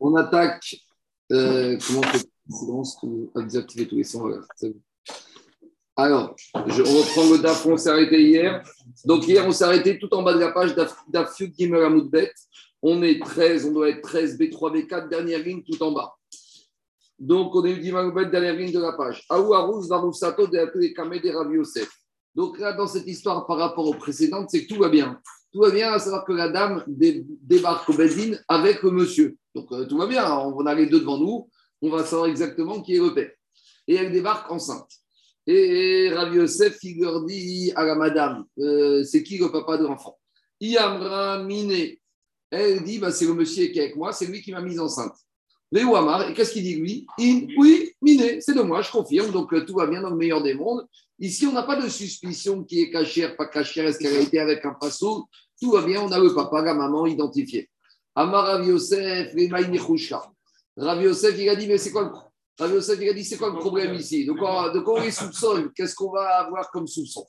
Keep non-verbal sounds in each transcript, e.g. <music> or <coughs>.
On attaque. Euh, comment. Alors, je, on reprend le DAF, on s'est arrêté hier. Donc, hier, on s'est arrêté tout en bas de la page d'Afyud Gimel. On est 13, on doit être 13, B3, B4, dernière ligne tout en bas. Donc, on est Gimel Amoudbet, dernière ligne de la page. Yosef. Donc, là, dans cette histoire par rapport aux précédentes, c'est que tout va bien. Tout va bien, à savoir que la dame débarque au Bedin avec le monsieur. Donc, euh, tout va bien. On a les deux devant nous. On va savoir exactement qui est le père. Et elle débarque enceinte. Et Rav Yosef, il leur dit à la madame, euh, c'est qui le papa de l'enfant? Yamra Mine. Elle dit, bah, c'est le monsieur qui est avec moi, c'est lui qui m'a mise enceinte. Les Ouamar, et qu'est-ce qu'il dit lui? Oui, Mine, c'est de moi, je confirme, donc euh, tout va bien dans le meilleur des mondes. Ici, on n'a pas de suspicion qui est cachère, pas cachère, est-ce qu'elle a été avec un passo Tout va bien, on a le papa, la maman identifié. Amar Rav Yosef, Rav Yosef, il a dit, mais c'est quoi le Rav Yosef, il a dit, c'est quoi le problème ici? Quoi, de quoi on les soupçonne Qu'est-ce qu'on va avoir comme soupçon?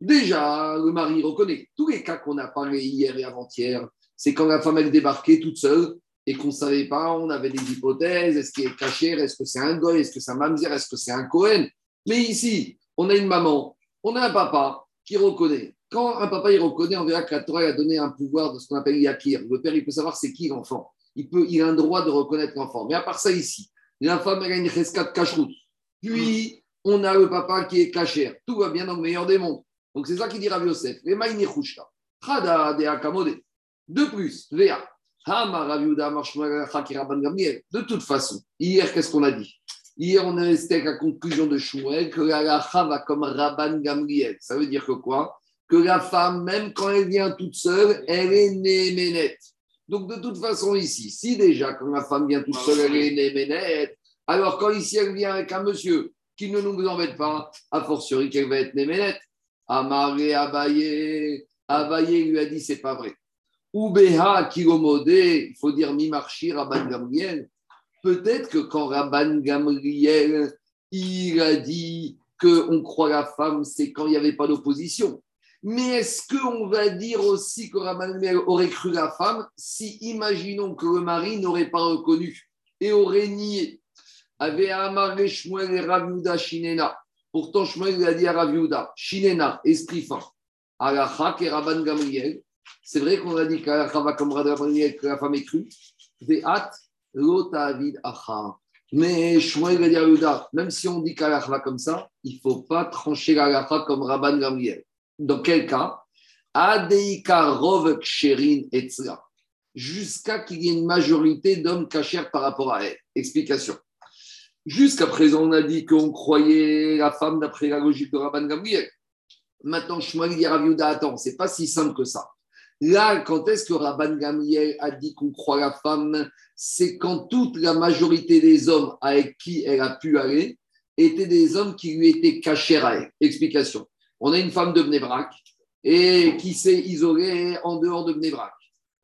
Déjà, le mari reconnaît. Tous les cas qu'on a parlé hier et avant-hier, c'est quand la femme, elle débarquait toute seule et qu'on ne savait pas, on avait des hypothèses, est-ce qu'il est caché, est-ce que c'est un goy, est-ce que c'est un mamzer, est-ce que c'est un Cohen Mais ici, on a une maman, on a un papa qui reconnaît. Quand un papa il reconnaît, on verra que la Torah a donné un pouvoir de ce qu'on appelle Yakir. Le père, il peut savoir c'est qui l'enfant. Il, peut, il a un droit de reconnaître l'enfant. Mais à part ça, ici, la femme, elle a une rescate cacheroute. Puis, on a le papa qui est cachère. Tout va bien dans le meilleur des mondes. Donc, c'est ça qu'il dit Rav Yosef. De plus, Véa, de toute façon, hier, qu'est-ce qu'on a dit? Hier, on est resté avec la conclusion de Shmuel que la va comme Rabban Gamriel. Ça veut dire que quoi? Que la femme, même quand elle vient toute seule, elle est néménette. Donc, de toute façon, ici, si déjà, quand la femme vient toute seule, elle est néménette, alors quand ici, elle vient avec un monsieur qui ne nous embête pas, a fortiori qu'elle va être néménette. Amaré Abaye, Abaye lui a dit c'est pas vrai. Ubeha Kilomodé, il faut dire Mimarchi Rabban Gamriel. Peut-être que quand Rabban Gamriel, il a dit qu'on croit la femme, c'est quand il n'y avait pas d'opposition. Mais est-ce qu'on va dire aussi que Rabban Gamriel aurait cru la femme si, imaginons que le mari n'aurait pas reconnu et aurait nié? Avait amarré Shmuel et Raviuda Shinena. Pourtant, Shmuel a dit à Raviuda, Shinena, esprit fin. Alachak et Rabban Gamriel, c'est vrai qu'on a dit que la femme est crue. Mais Shmuel même si on dit qu'Allah comme ça, il ne faut pas trancher la comme Rabban Gamriel. Dans quel cas? Adeika Rov Ksherin Etzla. Jusqu'à qu'il y ait une majorité d'hommes cachers par rapport à elle. Explication. Jusqu'à présent, on a dit qu'on croyait la femme d'après la logique de Rabban Gamriel. Maintenant, Shmuel dit Raviuda, attends, c'est pas si simple que ça. Là, quand est-ce que Rabban Gamriel a dit qu'on croit la femme? C'est quand toute la majorité des hommes avec qui elle a pu aller étaient des hommes qui lui étaient cachés à elle. Explication. On a une femme de Bnebrak et qui s'est isolée en dehors de Bnebrak.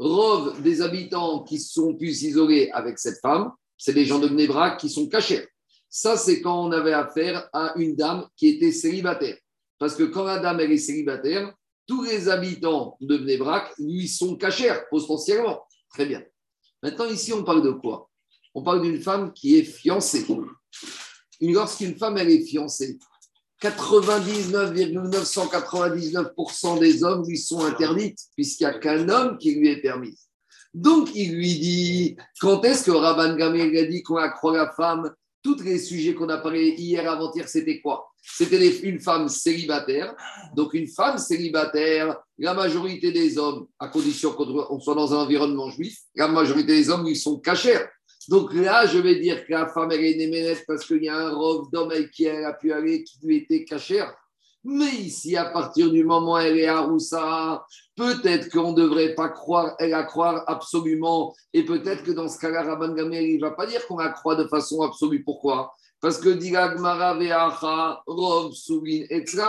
Rove des habitants qui sont plus isolés avec cette femme, c'est des gens de Bnebrak qui sont cachés. Ça, c'est quand on avait affaire à une dame qui était célibataire. Parce que quand la dame elle est célibataire, tous les habitants de Bnebrak lui sont cachés potentiellement. Très bien. Maintenant, ici, on parle de quoi? On parle d'une femme qui est fiancée. Lorsqu'une femme, elle est fiancée, 99,999% des hommes lui sont interdites, puisqu'il n'y a qu'un homme qui lui est permis. Donc, il lui dit, quand est-ce que Rabban Gamel a dit qu'on accroît la femme tous les sujets qu'on a parlé hier, avant-hier, c'était quoi? C'était une femme célibataire. Donc, une femme célibataire, la majorité des hommes, à condition qu'on soit dans un environnement juif, la majorité des hommes, ils sont cachés. Donc là, je vais dire que la femme, elle est néménette parce qu'il y a un robe d'homme avec qui elle a pu aller qui lui était cachère. Mais ici, à partir du moment où elle est à Roussa, peut-être qu'on ne devrait pas croire, elle a croire absolument. Et peut-être que dans ce cas-là, Rabban Gamel, il ne va pas dire qu'on la croit de façon absolue. Pourquoi? Parce que Veacha, Rov, Souvin, etc.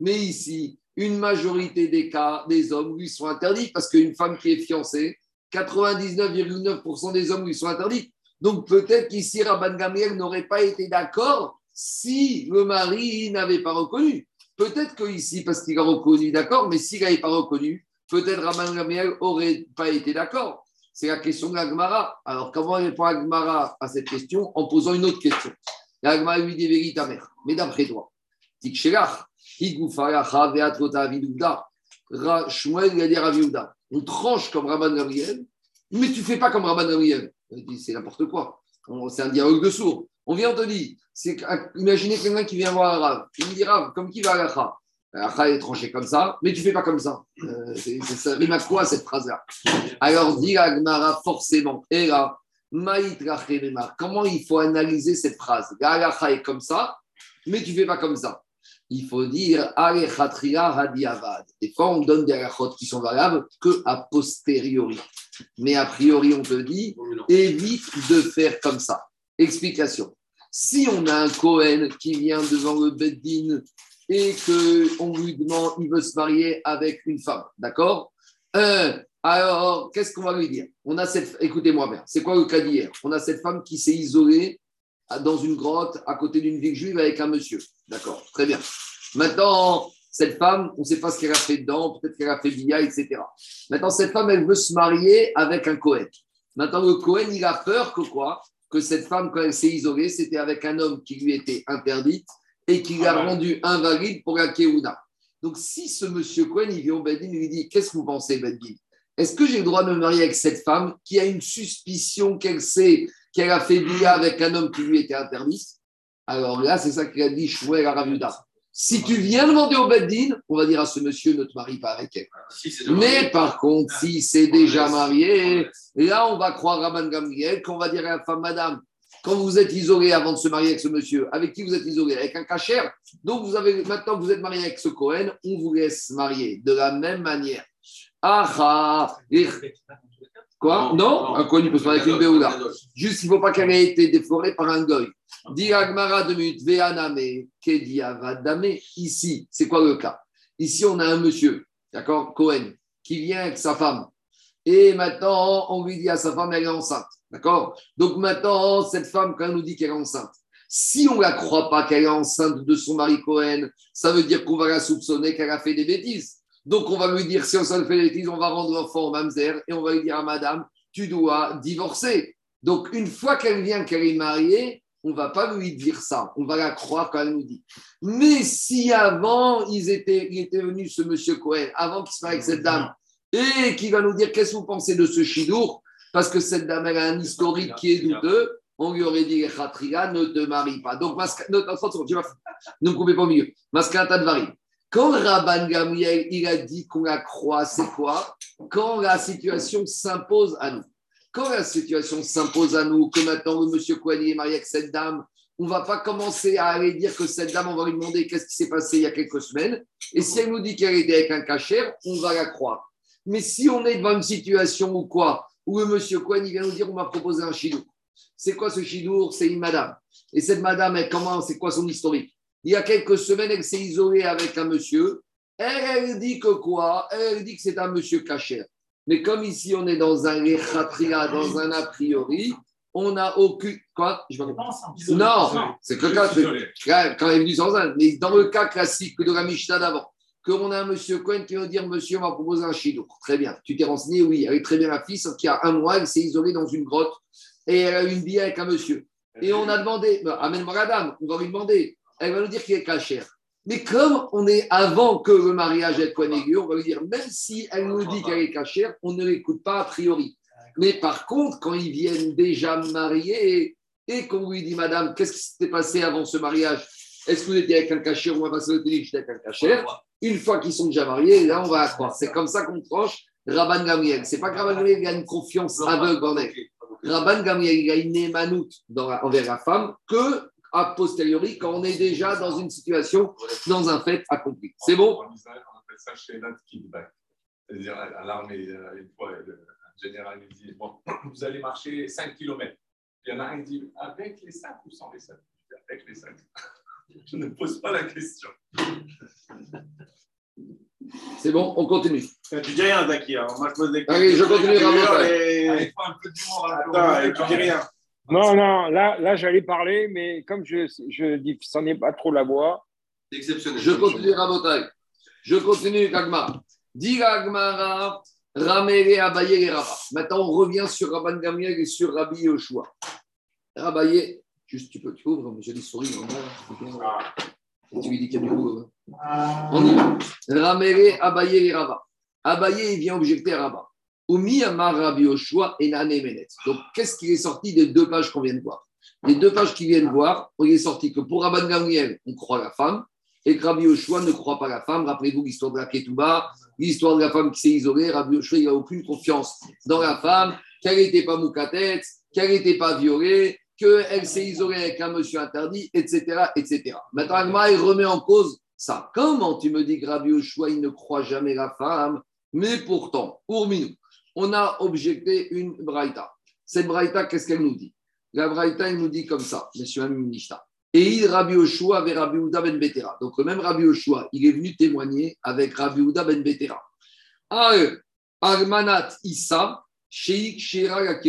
Mais ici, une majorité des cas, des hommes lui sont interdits parce qu'une femme qui est fiancée, 99,9% des hommes lui sont interdits. Donc peut-être qu'ici, Rabban Gamel n'aurait pas été d'accord si le mari n'avait pas reconnu. Peut-être qu'ici, parce qu'il a reconnu, d'accord, mais s'il n'avait pas reconnu, peut-être Rabban Gamriel n'aurait pas été d'accord. C'est la question de l'Agmara. Alors, comment répond Agmara à cette question En posant une autre question? L'Agmara lui dit ta mère. Mais d'après toi, a dit on tranche comme Rabban Gabriel, mais tu fais pas comme Rabban Gabriel. C'est n'importe quoi. C'est un dialogue de sourds. On vient te dire, c'est imaginez quelqu'un qui vient voir un Rav. Il me dit Rav, comme qui va à l'Acha L'Acha est tranché comme ça, mais tu fais pas comme ça. Euh, ça rime à quoi cette phrase-là Alors dit Agmara forcément, et là, comment il faut analyser cette phrase? L'Acha est comme ça, mais tu fais pas comme ça il faut dire Des fois, on donne des rachot qui sont valables que a posteriori. Mais a priori, on te dit évite de faire comme ça. Explication. Si on a un Cohen qui vient devant le Beddin et qu'on lui demande, il veut se marier avec une femme, d'accord? Alors, qu'est-ce qu'on va lui dire? On a cette, écoutez-moi bien, c'est quoi le cas d'hier? On a cette femme qui s'est isolée dans une grotte à côté d'une ville juive avec un monsieur. D'accord, très bien. Maintenant, cette femme, on ne sait pas ce qu'elle a fait dedans, peut-être qu'elle a fait Bia, etc. Maintenant, cette femme, elle veut se marier avec un Cohen. Maintenant, le Cohen, il a peur que quoi? Que cette femme, quand elle s'est isolée, c'était avec un homme qui lui était interdit et qui l'a ah rendu invalide pour la Keuna. Donc, si ce monsieur Cohen, il vient au Bedin, il lui dit Qu'est-ce que vous pensez, Bedin Est-ce que j'ai le droit de me marier avec cette femme qui a une suspicion qu'elle sait qu'elle a fait Bia avec un homme qui lui était interdit? Alors là, c'est ça qu'il a dit Shmuel Aravuda. Si tu viens demander au Beddin, on va dire à ce monsieur ne te marie pas avec elle. Mais par contre, si c'est déjà marié, là on va croire à Rabban Gamriel qu'on va dire à la femme, madame, quand vous êtes isolé avant de se marier avec ce monsieur, avec qui vous êtes isolé Avec un cachère. Donc vous avez maintenant que vous êtes marié avec ce Cohen, on vous laisse marier de la même manière. Ah, Quoi Non, Un Cohen, il peut se marier avec une Béoula. Juste, il ne faut pas qu'elle ait été déforée par un goy. de Ici, c'est quoi le cas Ici, on a un monsieur, d'accord, Cohen, qui vient avec sa femme. Et maintenant, on lui dit à sa femme, elle est enceinte. D'accord Donc maintenant, cette femme, quand elle nous dit qu'elle est enceinte, si on ne la croit pas qu'elle est enceinte de son mari Cohen, ça veut dire qu'on va la soupçonner qu'elle a fait des bêtises. Donc on va lui dire, si on s'en fait bêtises, on va rendre l'enfant au mamzer et on va lui dire à madame, tu dois divorcer. Donc une fois qu'elle vient, qu'elle est mariée, on ne va pas lui dire ça, on va la croire quand elle nous dit. Mais si avant, ils étaient, il était venu ce monsieur Cohen, avant qu'il se marie avec cette dame, et qu'il va nous dire qu'est-ce que vous pensez de ce chidour, parce que cette dame, elle a un historique qui est douteux, on lui aurait dit, ne te marie pas. Donc, ne me coupez pas au milieu. Tadvari. Quand Rabban Gamriel, il a dit qu'on la croit, c'est quoi? Quand la situation s'impose à nous. Quand la situation s'impose à nous, que maintenant le monsieur Cohen est marié avec cette dame, on ne va pas commencer à aller dire que cette dame, on va lui demander qu'est-ce qui s'est passé il y a quelques semaines. Et si elle nous dit qu'elle était avec un cachère, on va la croire. Mais si on est devant une situation où quoi Où le monsieur il vient nous dire on m'a proposé un chidour. C'est quoi ce chidour C'est une madame. Et cette madame, comment C'est quoi son historique? Il y a quelques semaines, elle s'est isolée avec un monsieur. Elle, elle dit que quoi? Elle dit que c'est un monsieur cachère. Mais comme ici, on est dans un lechatria, dans un a priori, on n'a aucune. Quoi? Je Non, c'est que quand, quand il est venu sans un. Mais dans le cas classique de la Mishnah d'avant, qu'on a un monsieur Cohen qui va dire Monsieur m'a proposé un chido. Très bien. Tu t'es renseigné? Oui, elle est très bien la fille, sauf qu'il y a un mois, elle s'est isolée dans une grotte et elle a eu une vie avec un monsieur. Et on a demandé bah, Amène-moi la dame, on va lui demander. Elle va nous dire qu'il est cachère. Mais comme on est avant que le mariage ait Cohen on va lui dire, même si elle nous dit qu'elle est cachère, on ne l'écoute pas a priori. Mais par contre, quand ils viennent déjà mariés et qu'on lui dit, Madame, qu'est-ce qui s'était passé avant ce mariage? Est-ce que vous étiez avec un cachère ou passer le j'étais avec un cachère Une fois qu'ils sont déjà mariés, là, on va croire. C'est comme ça qu'on tranche Rabban Gamriel. C'est pas que Rabban Gamriel a une confiance aveugle en elle. Rabban Gamriel, il a une émanoute envers la femme que a posteriori quand on est déjà dans une situation, dans un fait accompli. C'est bon? On appelle ça chez kickback. C'est-à-dire à l'armée, euh, une fois, le général lui dit Bon, <clears throat> vous allez marcher 5 km. Il y en a un qui dit Avec les 5 ou sans les 5 Avec les 5. <laughs> Je ne pose pas la question. C'est bon, on continue. Tu dis rien, Zaki. Hein. Moi, je pose des questions. Allez, je continue. Il faut un peu d'humour. Attends, tu dis rien. Non, non, là, là j'allais parler, mais comme je, je dis, ça n'est pas trop la voix. Exceptionnel. Je continue, Rabotai. Je continue, Kagma. Diga Gmara, Ramere Abaye et Rava. Maintenant, on revient sur Rabban Gamliel et sur Rabbi Yoshua. Rabaye, juste tu peux, tu ouvres, j'ai des souris. Et tu lui dis qu'il y a du coup. On y va. Ramere Abaye et Rava. Abaye, il vient objecter à. Donc, qu'est-ce qui est sorti des deux pages qu'on vient de voir? Les deux pages qui viennent voir, il est sorti que pour Rabban Gamliel, on croit la femme, et que Rabbi Yoshua ne croit pas la femme. Rappelez-vous l'histoire de la Ketouba, l'histoire de la femme qui s'est isolée. Rabbi Yoshua, il n'a aucune confiance dans la femme, qu'elle n'était pas moukatet, qu'elle n'était pas violée, qu'elle s'est isolée avec un monsieur interdit, etc. etc. Maintenant, Agma, il remet en cause ça. Comment tu me dis que Rabbi Yoshua, il ne croit jamais la femme Mais pourtant, pour nous, on a objecté une braïta. Cette braïta, qu'est-ce qu'elle nous dit? La braïta, elle nous dit comme ça, monsieur Aminishta. Et il, Rabbi Oshua avec Rabbi Ouda ben Betera. Donc, le même Rabbi Oshua, il est venu témoigner avec Rabbi Ouda ben Betera. Almanat Issa, Sheikh Shira la.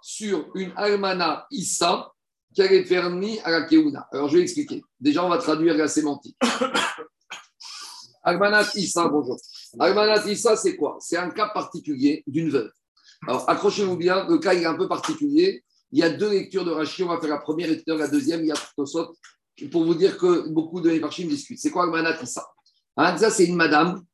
Sur une Almana Issa qui avait permis à la Keuna. Alors, je vais expliquer. Déjà, on va traduire la sémantique. <coughs> Almanat Issa, bonjour. Almanat Issa, c'est quoi? C'est un cas particulier d'une veuve. Alors, accrochez-vous bien, le cas est un peu particulier. Il y a deux lectures de Rashi. On va faire la première lecture, la deuxième. Il y a Tosot pour vous dire que beaucoup de Mefarchim discutent. C'est quoi Almanat Issa Almanat c'est une madame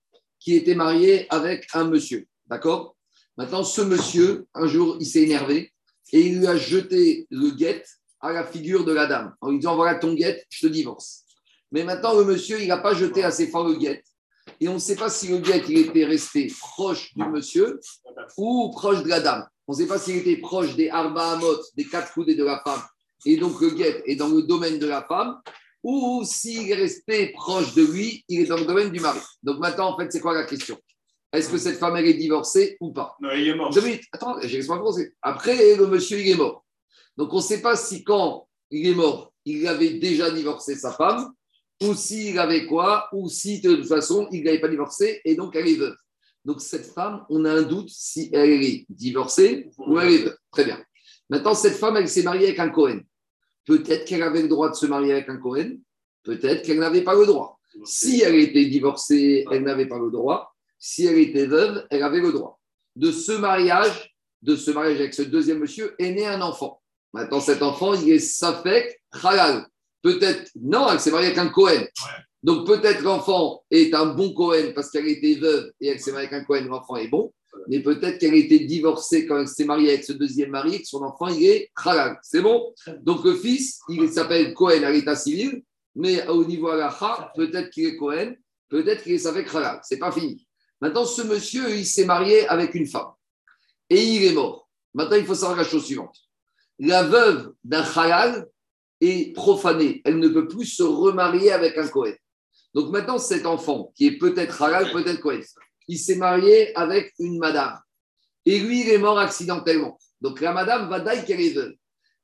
qui était mariée avec un monsieur. D'accord? Maintenant, ce monsieur, un jour, il s'est énervé et il lui a jeté le guet à la figure de la dame en lui disant Voilà ton guet, je te divorce. Mais maintenant, le monsieur, il n'a pas jeté assez fort le guet. Et on ne sait pas si le guet il était resté proche du monsieur ou proche de la dame. On ne sait pas s'il était proche des arba amot, des quatre coudées de la femme, et donc le guet est dans le domaine de la femme, ou s'il est resté proche de lui, il est dans le domaine du mari. Donc maintenant, en fait, c'est quoi la question? Est-ce que cette femme, elle est divorcée ou pas? Non, il est mort. Deux minutes. Attends, j'ai poser. Après, le monsieur, il est mort. Donc on ne sait pas si quand il est mort, il avait déjà divorcé sa femme, ou s'il avait quoi, ou si de toute façon, il n'avait pas divorcé et donc elle est veuve. Donc cette femme, on a un doute si elle est divorcée ou elle est veuve. Très bien. Maintenant, cette femme, elle s'est mariée avec un Cohen. Peut-être qu'elle avait le droit de se marier avec un Cohen, peut-être qu'elle n'avait pas le droit. Si elle était divorcée, elle n'avait pas le droit. Si elle était veuve, elle avait le droit. De ce mariage, de ce mariage avec ce deuxième monsieur, est né un enfant. Maintenant, cet enfant, il est Safek Halal. Peut-être, non, elle s'est mariée avec un Cohen. Donc peut-être l'enfant est un bon Cohen parce qu'elle était veuve et elle s'est mariée avec un Cohen, l'enfant est bon. Mais peut-être qu'elle était divorcée quand elle s'est mariée avec ce deuxième mari et que son enfant, il est halal. C'est bon? Donc le fils, il s'appelle Cohen à l'état civil, mais au niveau halakha, peut-être qu'il est Cohen, peut-être qu'il est avec halal. C'est pas fini. Maintenant, ce monsieur, il s'est marié avec une femme et il est mort. Maintenant, il faut savoir la chose suivante. La veuve d'un halal est profanée. Elle ne peut plus se remarier avec un Cohen. Donc maintenant, cet enfant, qui est peut-être halal, peut-être Cohen, il s'est marié avec une madame. Et lui, il est mort accidentellement. Donc la madame va dire qu'elle est veuve.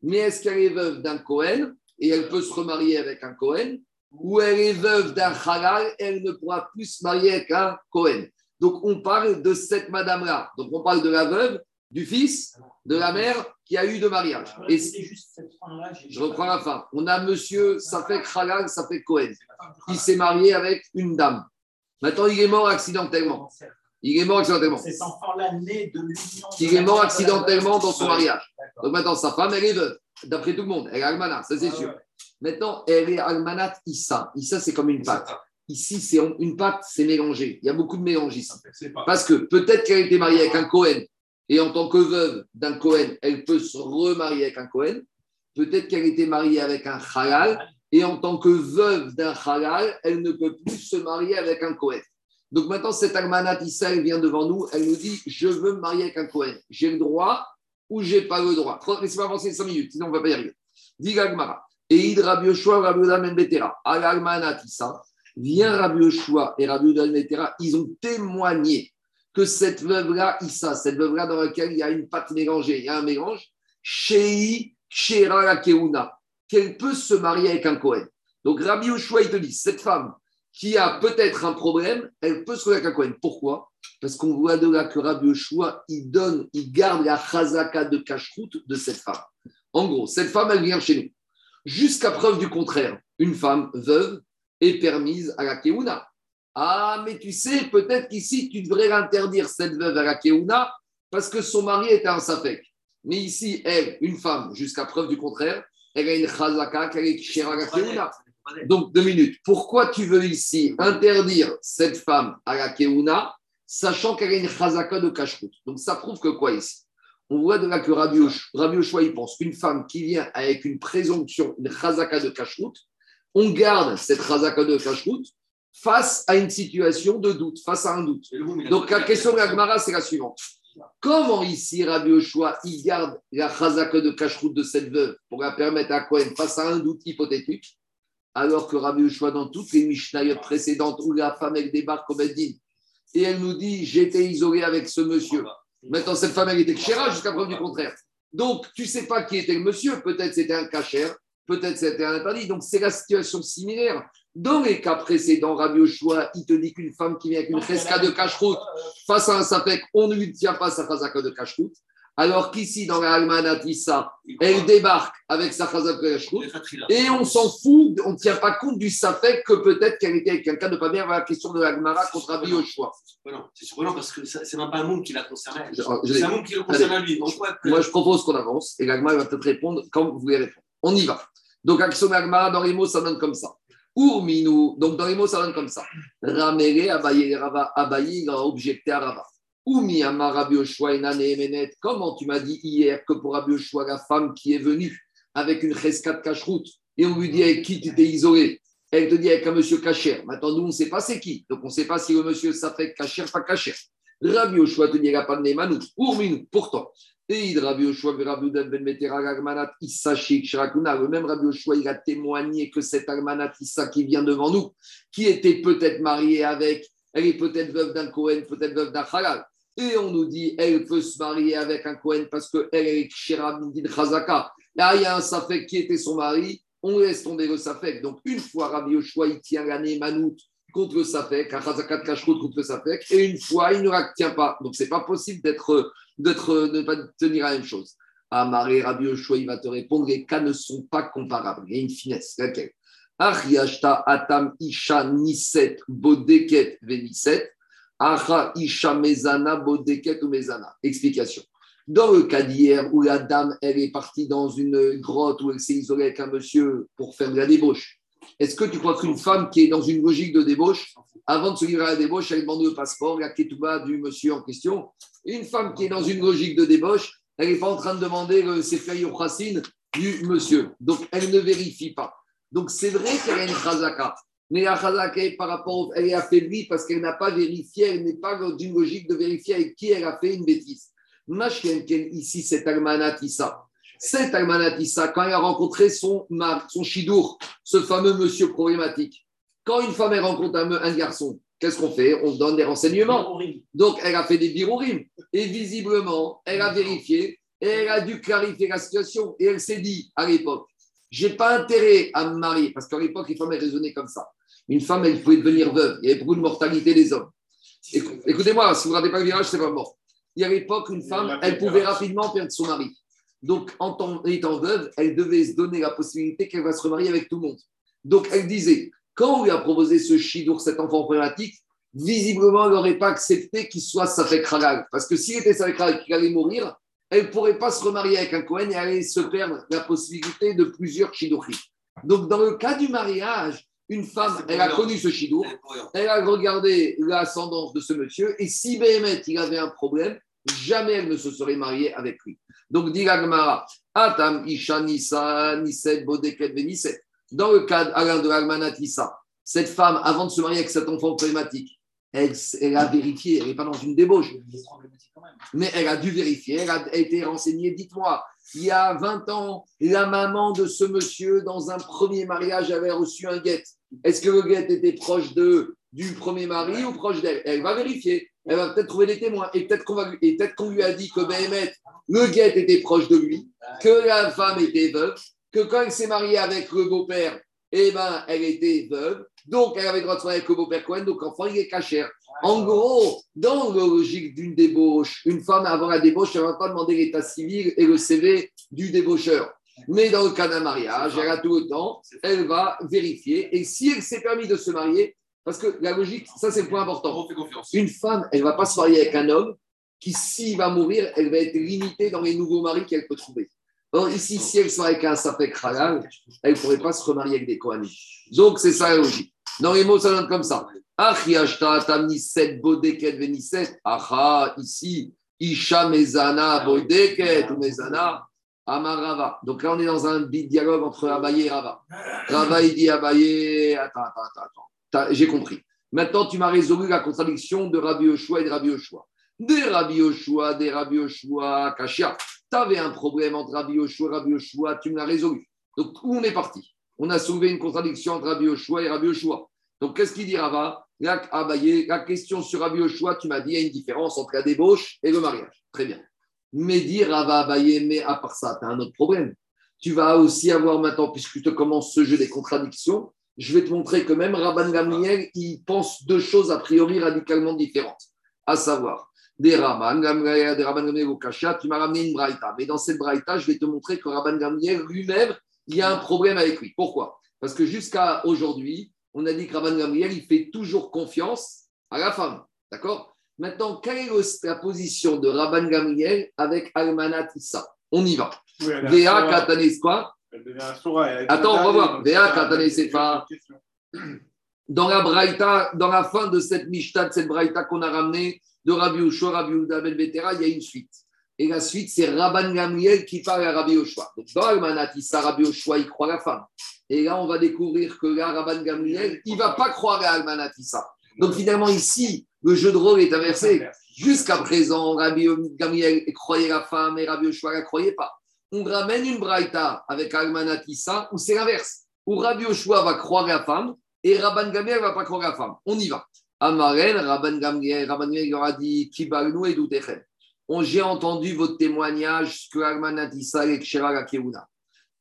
Mais est-ce qu'elle est veuve d'un Cohen et elle peut se remarier avec un Cohen Ou elle est veuve d'un halal et elle ne pourra plus se marier avec un Cohen Donc on parle de cette madame-là. Donc on parle de la veuve, du fils, de la mère qui a eu de mariage. Et je reprends la fin. On a monsieur, ça fait halal, ça fait Cohen. Il s'est marié avec une dame. Maintenant, il est mort accidentellement. Il est mort accidentellement. Cet enfant-là né de l'union. Il est mort accidentellement dans son mariage. Donc maintenant, sa femme, elle est veuve, d'après tout le monde. Elle est almanat, ça c'est sûr. Maintenant, elle est almanat Issa. Issa, c'est comme une pâte. Ici, c'est une pâte, c'est mélangé. Il y a beaucoup de mélange ici. Parce que peut-être qu'elle a été mariée avec un Cohen et en tant que veuve d'un Cohen, elle peut se remarier avec un Cohen. Peut-être qu'elle été mariée avec un halal et en tant que veuve d'un halal, elle ne peut plus se marier avec un Cohen. Donc maintenant, cette Almanat Issa, elle vient devant nous, elle nous dit Je veux me marier avec un Cohen. J'ai le droit ou j'ai pas le droit Laissez-moi avancer 5 minutes, sinon on va pas y arriver. Dit Gagmara. Et Id Rabbi Yoshua, Rabbi Oda Betera. Al Almanat Issa. Vient Rabbi Yoshua et Rabbi Oda Betera. Ils ont témoigné que cette veuve-là, Issa, cette veuve-là dans laquelle il y a une pâte mélangée, il y a un mélange, Shei Shera la Keuna, qu'elle peut se marier avec un Cohen. Donc Rabbi Yoshua, il te dit, cette femme qui a peut-être un problème, elle peut se marier avec un Cohen. Pourquoi? Parce qu'on voit de là que Rabbi Yoshua, il donne, il garde la chazaka de cache-route de cette femme. En gros, cette femme, elle vient chez nous. Jusqu'à preuve du contraire, une femme veuve est permise à la Keuna. Ah, mais tu sais, peut-être qu'ici, tu devrais l'interdire, cette veuve à la Keuna, parce que son mari était un Safek. Mais ici, elle, une femme, jusqu'à preuve du contraire, elle a une Chazaka, qu'elle est Kshera à la Keuna. Donc, deux minutes. Pourquoi tu veux ici interdire cette femme à la Keuna, sachant qu'elle a une Chazaka de Kashrut Donc, ça prouve que quoi ici? On voit de là que Rabbi Yoshua, il pense qu'une femme qui vient avec une présomption, une Chazaka de Kashrut, on garde cette Chazaka de Kashrut face à une situation de doute, face à un doute. Donc, la question de la Gemara, c'est la suivante. Comment ici, Rabbi Yoshua, il garde la chazaka de cacheroute de cette veuve pour la permettre à Cohen face à un doute hypothétique, alors que Rabbi Yoshua, dans toutes les Mishnayot précédentes où la femme, elle débarque au Beddin, et elle nous dit J'étais isolée avec ce monsieur. Maintenant, cette femme, elle était chéra jusqu'à preuve du contraire. Donc, tu sais pas qui était le monsieur. Peut-être c'était un cachère, peut-être c'était un interdit. Donc, c'est la situation similaire. Dans les cas précédents, Rabbi Yoshua, il te dit qu'une femme qui vient avec une fresca de cacheroute face à un sapek, on ne lui tient pas sa chazaka de cacheroute. Alors qu'ici, dans la Almanatissa, elle débarque avec sa chazaka de cacheroute. Et on s'en fout, on ne tient pas compte du sapek que peut-être qu'elle était avec quelqu'un de pas bien. La question de l'Agmara contre Rabbi. Voilà, c'est surprenant parce que c'est même pas un monde qui la l'ai- C'est un monde qui le concerne à lui. Moi, je propose qu'on avance et l'Agmara va peut-être répondre quand vous voulez répondre. On y va. Donc, action de l'Agmara, dans les mots, ça donne comme ça. Urminu, donc dans les mots, ça donne comme ça. Ramere, Abaye, Rava, Abaye, il a objecté à Rava. Oumi, Amar, Rabbi Yoshua, Enane, Emenet. Comment tu m'as dit hier que pour Rabbi la femme qui est venue avec une cheskat cacheroute et on lui dit avec qui tu t'es isolé? Elle te dit avec un monsieur cacher. Maintenant, nous, on ne sait pas c'est qui. Donc, on ne sait pas si le monsieur s'appelle cacher, pas cacher. Rabbi Yoshua te dit, il n'a pas de pourtant. Et Yoshua, Rabbi Udan Ben Metera, Issa, Sheikh, Sharakuna, le même Rabbi Yoshua, il a témoigné que cette Agmanat Issa qui vient devant nous, qui était peut-être mariée avec, elle est peut-être veuve d'un Cohen, peut-être veuve d'un Halal. Et on nous dit, elle peut se marier avec un Cohen parce qu'elle est Kshera Bindin Chazaka. Là, il y a un Safek qui était son mari, on laisse tomber le Safek. Donc, une fois Rabbi Yoshua, il tient l'année Manout contre le Safek, un Kashrut contre le Safek, et une fois, il ne la pas. Donc, c'est pas possible d'être d'être, de ne pas tenir la même chose. Amaré, Rabbi Yoshua, il va te répondre, les cas ne sont pas comparables. Il y a une finesse. Laquelle atam isha niset bodeket veniset. Acha isha mezana bodeket ou mezana. Explication. Dans le cas d'hier où la dame, elle est partie dans une grotte où elle s'est isolée avec un monsieur pour faire de la débauche, est-ce que tu crois qu'une femme qui est dans une logique de débauche, avant de se livrer à la débauche, elle demande le passeport, la ketouba du monsieur en question Une femme qui est dans une logique de débauche, elle n'est pas en train de demander le Sefer Racine du monsieur. Donc, elle ne vérifie pas. Donc, c'est vrai qu'elle a une chazaka. Mais la chazaka, par rapport, elle est parce qu'elle n'a pas vérifié, elle n'est pas dans une logique de vérifier avec qui elle a fait une bêtise. Mashkenken, ici, c'est Almanatissa. Cette Almanatissa, quand elle a rencontré son, son chidour, ce fameux monsieur problématique, quand une femme elle rencontre un, un garçon, qu'est-ce qu'on fait? On donne des renseignements. Donc, elle a fait des birourim. Et visiblement, elle a vérifié et elle a dû clarifier la situation. Et elle s'est dit à l'époque, j'ai pas intérêt à me marier. Parce qu'à l'époque, les femmes, elles raisonnaient comme ça. Une femme, elle pouvait devenir veuve. Il y avait beaucoup de mortalité des hommes. Écou- Écoutez-moi, si vous ne ratez pas le virage, c'est pas mort. Il y a à l'époque, une femme, elle pouvait rapidement perdre son mari. Donc, en tant- étant veuve, elle devait se donner la possibilité qu'elle va se remarier avec tout le monde. Donc, elle disait, quand on lui a proposé ce chidour, cet enfant problématique, visiblement, elle n'aurait pas accepté qu'il soit Safek Halal. Parce que s'il était Safek Halal, qu'il allait mourir, elle ne pourrait pas se remarier avec un Cohen et allait se perdre la possibilité de plusieurs chidouri. Donc, dans le cas du mariage, une femme, elle a connu ce chidour, elle a regardé l'ascendance de ce monsieur, et si Béhémet, il avait un problème, jamais elle ne se serait mariée avec lui. Donc, dit l'Agmara, Atam Isha Nisa Niset Bodeket Beniset. Dans le cas Alain de l'Almanat Issa, cette femme, avant de se marier avec cet enfant problématique, elle, elle a vérifié, elle n'est pas dans une débauche, mais elle a dû vérifier, elle a été renseignée. Dites-moi, il y a 20 ans, la maman de ce monsieur, dans un premier mariage, avait reçu un guet. Est-ce que le guet était proche de, du premier mari ou proche d'elle? Elle va vérifier. Elle va peut-être trouver des témoins. Et peut-être qu'on lui a dit que Béhémet, le guet était proche de lui, que la femme était veuve, que quand elle s'est mariée avec le beau-père, eh ben, elle était veuve. Donc, elle avait le droit de se marier avec le beau-père Cohen. Donc, enfant, il est cachère. En gros, dans la logique d'une débauche, une femme avant la débauche, elle ne va pas demander l'état civil et le CV du débaucheur. Mais dans le cas d'un mariage, elle a tout le temps, elle va vérifier. Et si elle s'est permis de se marier, Parce que la logique, ça c'est le point important. Une femme, elle ne va pas se marier avec un homme qui, s'il va mourir, elle va être limitée dans les nouveaux maris qu'elle peut trouver. Or, ici, si elle se marie avec un sapek halal, elle ne pourrait pas se remarier avec des Kohanim. Donc, c'est ça la logique. Dans les mots, ça donne comme ça. Achiashta tamniset bodeket veniset. Ici, Isha mezana bodeket ou mezana. Amarava. Donc là, on est dans un big dialogue entre Abaye et Rava. Rava, il dit Abaye, attends, attends, attends, J'ai compris. Maintenant, tu m'as résolu la contradiction de Rabbi Yoshua et de Rabbi Yoshua. Des Rabbi Yoshua, des Rabbi Yoshua, Kashia. Tu avais un problème entre Rabbi Yoshua et Rabbi Yoshua, tu me l'as résolu. Donc, où on est parti? On a soulevé une contradiction entre Rabbi Yoshua et Rabbi Yoshua. Donc, qu'est-ce qu'il dit Rava? Là, Abaye, La question sur Rabbi Yoshua, tu m'as dit, il y a une différence entre la débauche et le mariage. Très bien. Mais dire Rava Abaye, mais à part ça, tu as un autre problème. Tu vas aussi avoir maintenant, puisque tu commences ce jeu des contradictions, je vais te montrer que même Rabban Gamliel, il pense deux choses a priori radicalement différentes. À savoir, des Rabban Gamliel, des Rabban Gamliel au Kasha, tu m'as ramené une Braïta. Mais dans cette Braïta, je vais te montrer que Rabban Gamliel lui-même, il y a un problème avec lui. Pourquoi? Parce que jusqu'à aujourd'hui, on a dit que Rabban Gamliel, il fait toujours confiance à la femme. D'accord? Maintenant, quelle est la position de Rabban Gamliel avec Almanat Issa? On y va. Véa. Katanes quoi? Elle devient un Soura, elle Attends, on va voir. pas- dans la Braïta, dans la fin de cette Mishnah, de cette Braïta qu'on a ramenée de Rabbi Yoshua, Rabbi Yehuda Ben Betera, il y a une suite. Et la suite, c'est Rabban Gamliel qui parle à Rabbi Yoshua. Donc, dans Almanat Issa, Rabbi Yoshua, il croit la femme. Et là, on va découvrir que là, Rabban Gamliel, il ne va pas croire à Almanat Issa. Donc, finalement, ici, le jeu de rôle est inversé. Jusqu'à présent, Rabbi Gamliel croyait la femme et Rabbi Yoshua ne la croyait pas. On ramène une braïta avec Almanat Issa où c'est l'inverse. Où Rabbi Yoshua va croire la femme et Rabban Gamliel ne va pas croire la femme. On y va. Amaren, Rabban Gamliel, Rabban Gamliel leur a dit Kibalnu et Doutechem. J'ai entendu votre témoignage que Almanat Issa et Kshera Keuna.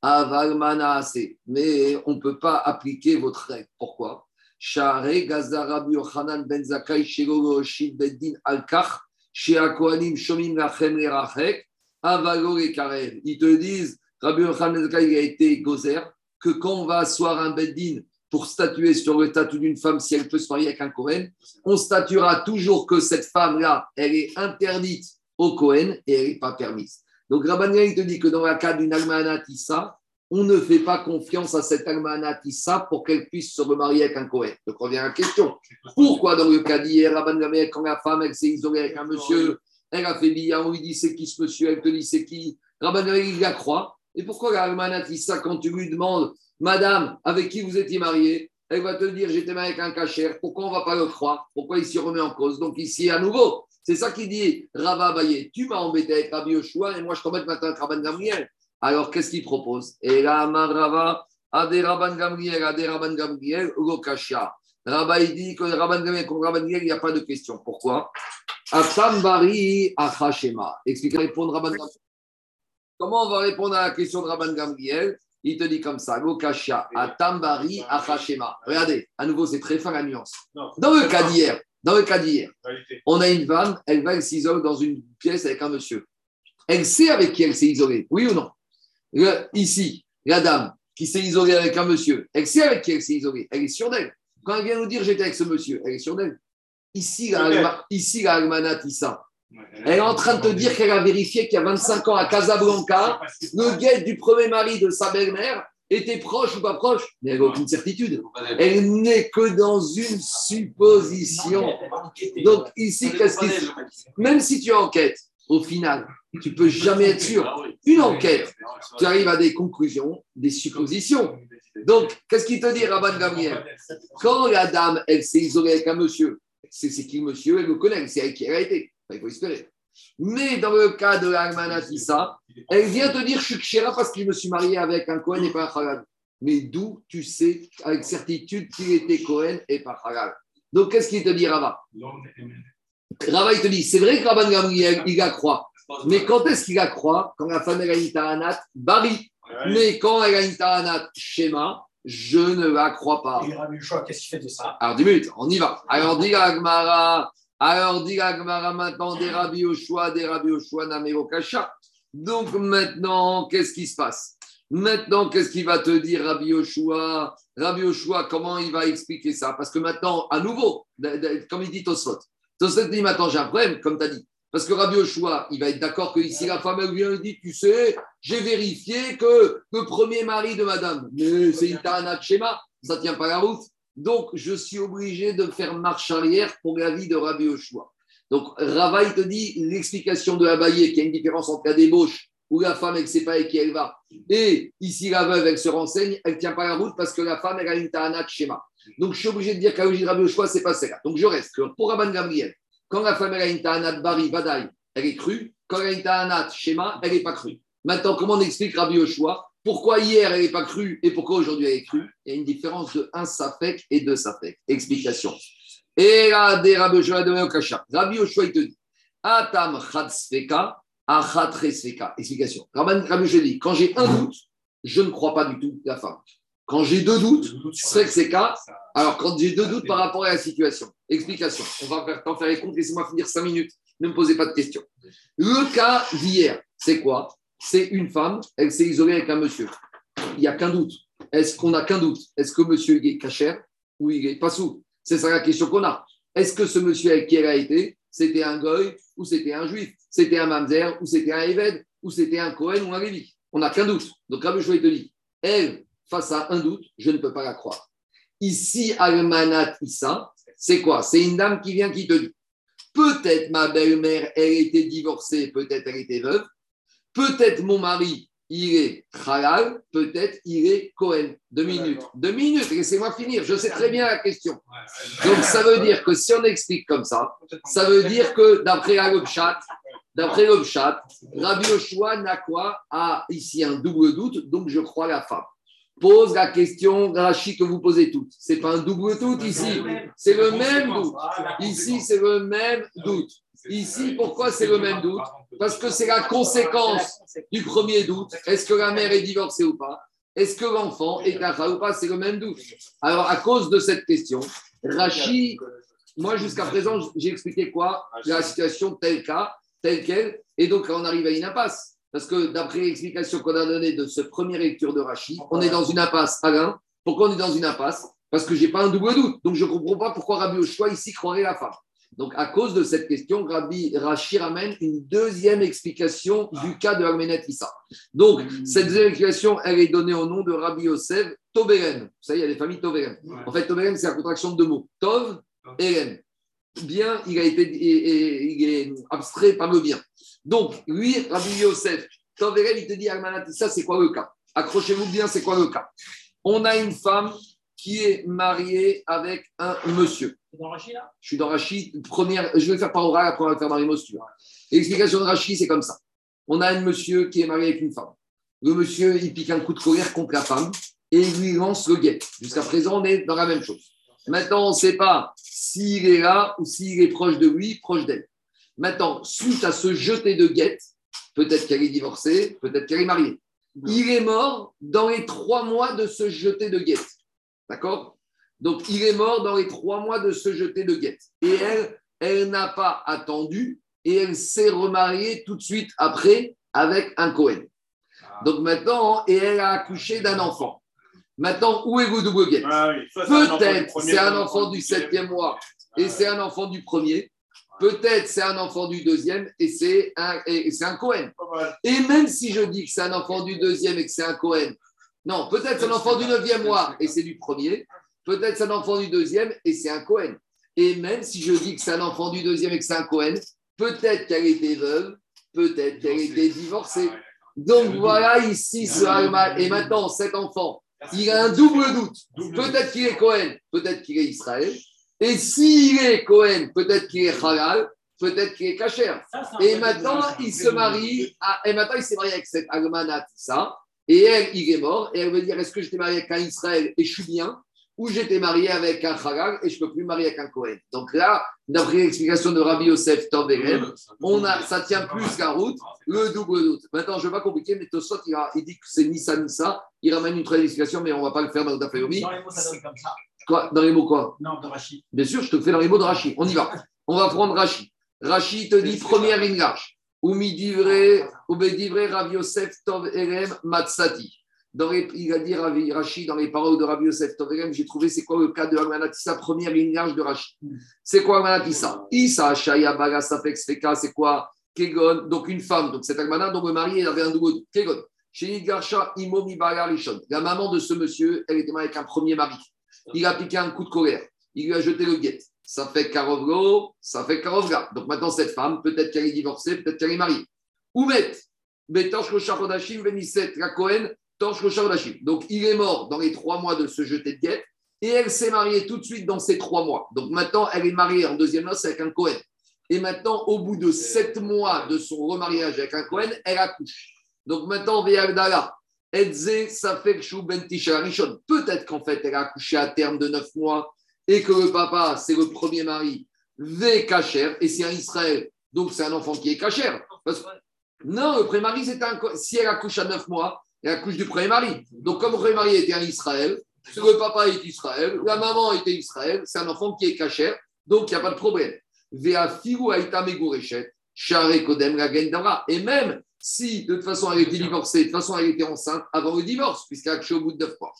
Avalmana. Mais on ne peut pas appliquer votre règle. Pourquoi? Share Gaza Rabbi Yochanan ben Zakai Shelo Shid Beddin Al-Kach Shea Kohanim Shomim Lachem Lerachek Avalo et Karev. Ils te disent, Rabbi Yochanan il a été gozer, que quand on va asseoir un Beddin pour statuer sur le statut d'une femme si elle peut se marier avec un Kohen, on statuera toujours que cette femme-là, elle est interdite au Kohen et elle n'est pas permise. Donc Rabban il te dit que dans le cas d'une Almanatissa, on ne fait pas confiance à cette Almanatissa pour qu'elle puisse se remarier avec un Kohen. Donc revient à la question. Pourquoi dans le cas d'hier, Rabban quand la femme, elle s'est isolée avec un monsieur, elle a fait billard, on lui dit c'est qui ce monsieur, elle te dit c'est qui? Rabban Gamliel, il la croit. Et pourquoi la Almanatissa, quand tu lui demandes, Madame, avec qui vous étiez mariée? Elle va te dire j'étais marié avec un cachère. Pourquoi on ne va pas le croire? Pourquoi il s'y remet en cause? Donc ici, à nouveau, c'est ça qu'il dit Rava Baye, tu m'as embêté avec Rabbi Yoshua et moi je t'embête maintenant avec Rabban Gamliel. Alors qu'est-ce qu'il propose? Et là, Amar Rava, Ade Rabban Gamliel, Ade Rabban Gamliel, Lokashia. Rabba, il dit que Rabban contre Rabban il n'y a pas de question. Pourquoi? Bari Achashema. Explique répondre Rabban Gamliel. Comment on va répondre à la question de Rabban Gamliel Il te dit comme ça, Lokashia, Atam Bari Achashema. Regardez, à nouveau, c'est très fin la nuance. Dans le cas d'hier, dans le cas d'hier, on a une femme, elle va, elle s'isole dans une pièce avec un monsieur. Elle sait avec qui elle s'est isolée, oui ou non? Le- Ici, la dame qui s'est isolée avec un monsieur, elle sait avec qui elle s'est isolée, elle est sûre d'elle. Quand elle vient nous dire j'étais avec ce monsieur, elle est sûre d'elle. Ici, la, ici, la Almanat Issa, elle est en train de te dire qu'elle a vérifié qu'il y a 25 ans à Casablanca, le guet du premier mari de sa belle-mère était proche ou pas proche, mais elle n'a aucune certitude. Elle n'est que dans une supposition. Donc ici, qu'est-ce qui se Même si tu enquêtes, au final, tu peux jamais être sûr. Une enquête, tu arrives à des conclusions, des suppositions. Donc, qu'est-ce qu'il te dit, Rabban Gamliel? Quand la dame, elle s'est isolée avec un monsieur, c'est c'est qui le monsieur, elle le connaît, sait avec qui elle a été. Enfin, il faut espérer. Mais dans le cas de l'Almanatissa, elle vient te dire je suis kshera parce que je me suis marié avec un Cohen et pas un Halal. Mais d'où tu sais avec certitude qu'il était Cohen et pas Halal Donc, qu'est-ce qu'il te dit, Rava Rava, il te dit c'est vrai que Rabban Gamliel, il la croit. Mais quand est-ce qu'il la croit Quand la femme elle a une tahanat, bari. Mais quand elle a une tahanat, schéma, je ne la crois pas. Et Rabbi Yoshua, qu'est-ce qu'il fait de ça? Alors, 10 minutes, on y va. Alors, dit Agmara, alors dit Agmara maintenant des Rabbi Yoshua, des Rabbi Yoshua, Namero Kasha. Donc, maintenant, qu'est-ce qui se passe? Maintenant, qu'est-ce qu'il va te dire, Rabbi Yoshua? Rabbi Yoshua, comment il va expliquer ça? Parce que maintenant, à nouveau, comme il dit Tosfot, Tosfot dit maintenant, j'ai un problème, comme tu as dit. Parce que Rabbi Yoshua, il va être d'accord que ici, la femme, elle vient et dit, tu sais, j'ai vérifié que le premier mari de madame, mais c'est une de schéma, ça ne tient pas la route. Donc, je suis obligé de faire marche arrière pour l'avis de Rabbi Yoshua. Donc, Rava, il te dit l'explication de Abaye, qu'il y a une différence entre la débauche où la femme, elle ne sait pas avec qui elle va, et ici, la veuve, elle se renseigne, elle ne tient pas la route parce que la femme, elle a une Tahana de schéma. Donc, je suis obligé de dire qu'à logique de Rabbi Yoshua, ce n'est pas celle-là. Donc, je reste que pour Rabban Gabriel, quand la femme, elle a une Bari, Badaï, elle est crue. Quand elle a une Tahana de schéma, elle n'est pas crue. Maintenant, comment on explique Rabbi Yoshua? Pourquoi hier, elle n'est pas crue et pourquoi aujourd'hui, elle est crue? Il y a une différence de un Safek et deux Safek. Explication. Et là, des Rabbi Yoshua de Kasha. Rabbi Yoshua, il te dit Atam Chatzfeka, Achat Resfeka. Explication. Rabbi Yoshua dit quand j'ai un doute, je ne crois pas du tout la femme. Quand j'ai deux doutes, c'est que c'est cas. Alors, quand j'ai deux doutes par rapport à la situation, explication. On va faire, t'en faire les comptes, laissez-moi finir cinq minutes, ne me posez pas de questions. Le cas d'hier, c'est quoi? C'est une femme, elle s'est isolée avec un monsieur. Il n'y a qu'un doute. Est-ce qu'on n'a qu'un doute? Est-ce que monsieur est cachère ou il est pas sous C'est ça la question qu'on a. Est-ce que ce monsieur avec qui elle a été, c'était un goy ou c'était un juif? C'était un mamzer ou c'était un éved ou c'était un Cohen ou un Lévi? On n'a qu'un doute. Donc, Rabbi te dit, elle, face à un doute, je ne peux pas la croire. Ici, Almanat Issa, c'est quoi? C'est une dame qui vient qui te dit peut-être ma belle-mère, elle était divorcée, peut-être elle était veuve, peut-être mon mari, il est halal, peut-être il est Cohen. Deux minutes. Deux minutes, laissez-moi finir, je sais très bien la question. Donc ça veut dire que si on explique comme ça, ça veut dire que d'après le chat, d'après Rabbi Yoshua n'a quoi A ici un double doute, donc je crois la femme. Pose la question, Rachi, que vous posez toutes. C'est pas un double doute ici, c'est le même doute. Ici, c'est le même doute. Ici, pourquoi c'est le même doute. Parce que c'est la conséquence du premier doute. Est-ce que la mère est divorcée ou pas? Est-ce que l'enfant est kafar ou pas? C'est le même doute. Alors, à cause de cette question, Rachi, moi, jusqu'à présent, j'ai expliqué quoi? La situation telle cas, telle quelle. Et donc, on arrive à une impasse. Parce que d'après l'explication qu'on a donnée de ce première lecture de Rachi, on est dans une impasse. Alain, pourquoi on est dans une impasse? Parce que je n'ai pas un double doute. Donc, je ne comprends pas pourquoi Rabbi Oshua ici croirait la femme. Donc, à cause de cette question, Rabbi Rachi ramène une deuxième explication du cas de Armenet Issa. Donc, cette deuxième explication, elle est donnée au nom de Rabbi Yosef Toberen. Vous savez, il y a des familles Toberen. En fait, Toberen, c'est la contraction de deux mots. Tov et Eren. Bien, il a été il est abstrait par le bien. Donc, lui, Rabbi Yosef Toberen, il te dit Issa, c'est quoi le cas? Accrochez-vous bien, c'est quoi le cas? On a une femme qui est mariée avec un monsieur. Dans Rachid, là? Je suis dans Rachid, première, je vais le faire par oral, après on va le faire dans les mots, si tu veux. L'explication de Rachid, c'est comme ça. On a un monsieur qui est marié avec une femme. Le monsieur, il pique un coup de colère contre la femme et il lui lance le guet. Jusqu'à présent, on est dans la même chose. Maintenant, on ne sait pas s'il est là ou s'il est proche de lui, proche d'elle. Maintenant, suite à ce jeté de guette, peut-être qu'elle est divorcée, peut-être qu'elle est mariée. Il est mort dans les trois mois de ce jeté de guette. D'accord? Donc, il est mort dans les trois mois de ce jeté de guette. Et elle, elle n'a pas attendu et elle s'est remariée tout de suite après avec un Cohen. Donc maintenant, et elle a accouché d'un enfant. Maintenant, où est le double guette Ah Peut-être premier, c'est un enfant du septième mois et c'est un enfant du premier. Peut-être c'est un enfant du deuxième et c'est un, et c'est un Cohen. Et même si je dis que c'est un enfant du deuxième et que c'est un Cohen, non, peut-être c'est un enfant du neuvième mois et c'est du premier. Peut-être c'est un enfant du deuxième et c'est un Cohen. Et même si je dis que c'est un enfant du deuxième et que c'est un Cohen, peut-être qu'elle était veuve, peut-être qu'elle était divorcée. Donc voilà ici ce Alma. Et maintenant, cet enfant, il a un double doute. Peut-être qu'il est Cohen, peut-être qu'il est Israël. Et s'il est Cohen, peut-être qu'il est Halal, peut-être qu'il est. Ça, un Et maintenant, il se marie, à- et maintenant, il s'est marié avec cette Almanat, ça. Et elle, il est mort. Et elle veut dire est-ce que j'étais marié avec un Israël et je suis bien Ou j'étais marié avec un Halal et je ne peux plus me marier avec un Cohen? Donc là, d'après l'explication de Rabbi Yosef Tov Eren, on a, ça tient plus la route, le double doute. Maintenant, je ne vais pas compliquer, mais Tosot, il, il dit que c'est Nissa Nissa. Il ramène une troisième explication, mais on ne va pas le faire dans le Dafayomi. Dans les mots, ça donne comme ça. Quoi Dans les mots quoi Non, de Rachid. Bien sûr, je te fais dans les mots de Rachi. On y va. On va prendre Rachi. Rachi te dit première ligne large. Ou midivre, ou bedivre Rav Yosef Tov Erem Matsati. dans les, il a dit Ravi Rashi dans les paroles de Rabbi Yosef Toverem, j'ai trouvé c'est quoi le cas de Almanatissa, première lignage de Rashi. C'est quoi Almanatissa Issa, Shaya, Baga, Safek, Sfeka, c'est quoi? Kegon, donc une femme, donc cette Almana, dont le mari, avait un double Kegon. Chez Garsha, Imomi, Baga, Rishon. La maman de ce monsieur, elle était mariée avec un premier mari. Il a piqué un coup de colère. Il lui a jeté le guet. Ça fait Karovlo, ça fait Karovga. Donc maintenant, cette femme, peut-être qu'elle est divorcée, peut-être qu'elle est mariée. Oumet, la Cohen. Donc il est mort dans les trois mois de se jeter de guet et elle s'est mariée tout de suite dans ces trois mois. Donc maintenant, elle est mariée en deuxième noce avec un Cohen. Et maintenant, au bout de sept mois de son remariage avec un Cohen, elle accouche. Donc maintenant, Ve'agdala, Ben. Peut-être qu'en fait, elle a accouché à terme de neuf mois et que le papa, c'est le premier mari, Ve Kacher, et c'est un Israël. Donc c'est un enfant qui est Kacher. Non, le premier mari, c'est un. Si elle accouche à neuf mois, elle accouche du premier mari. Donc comme le premier mari était un Israël, le papa est Israël, la maman était Israël, c'est un enfant qui est Kacher. Donc il n'y a pas de problème. Et même si de toute façon elle était divorcée, de toute façon elle était enceinte avant le divorce, puisqu'elle a accouché au bout de neuf mois.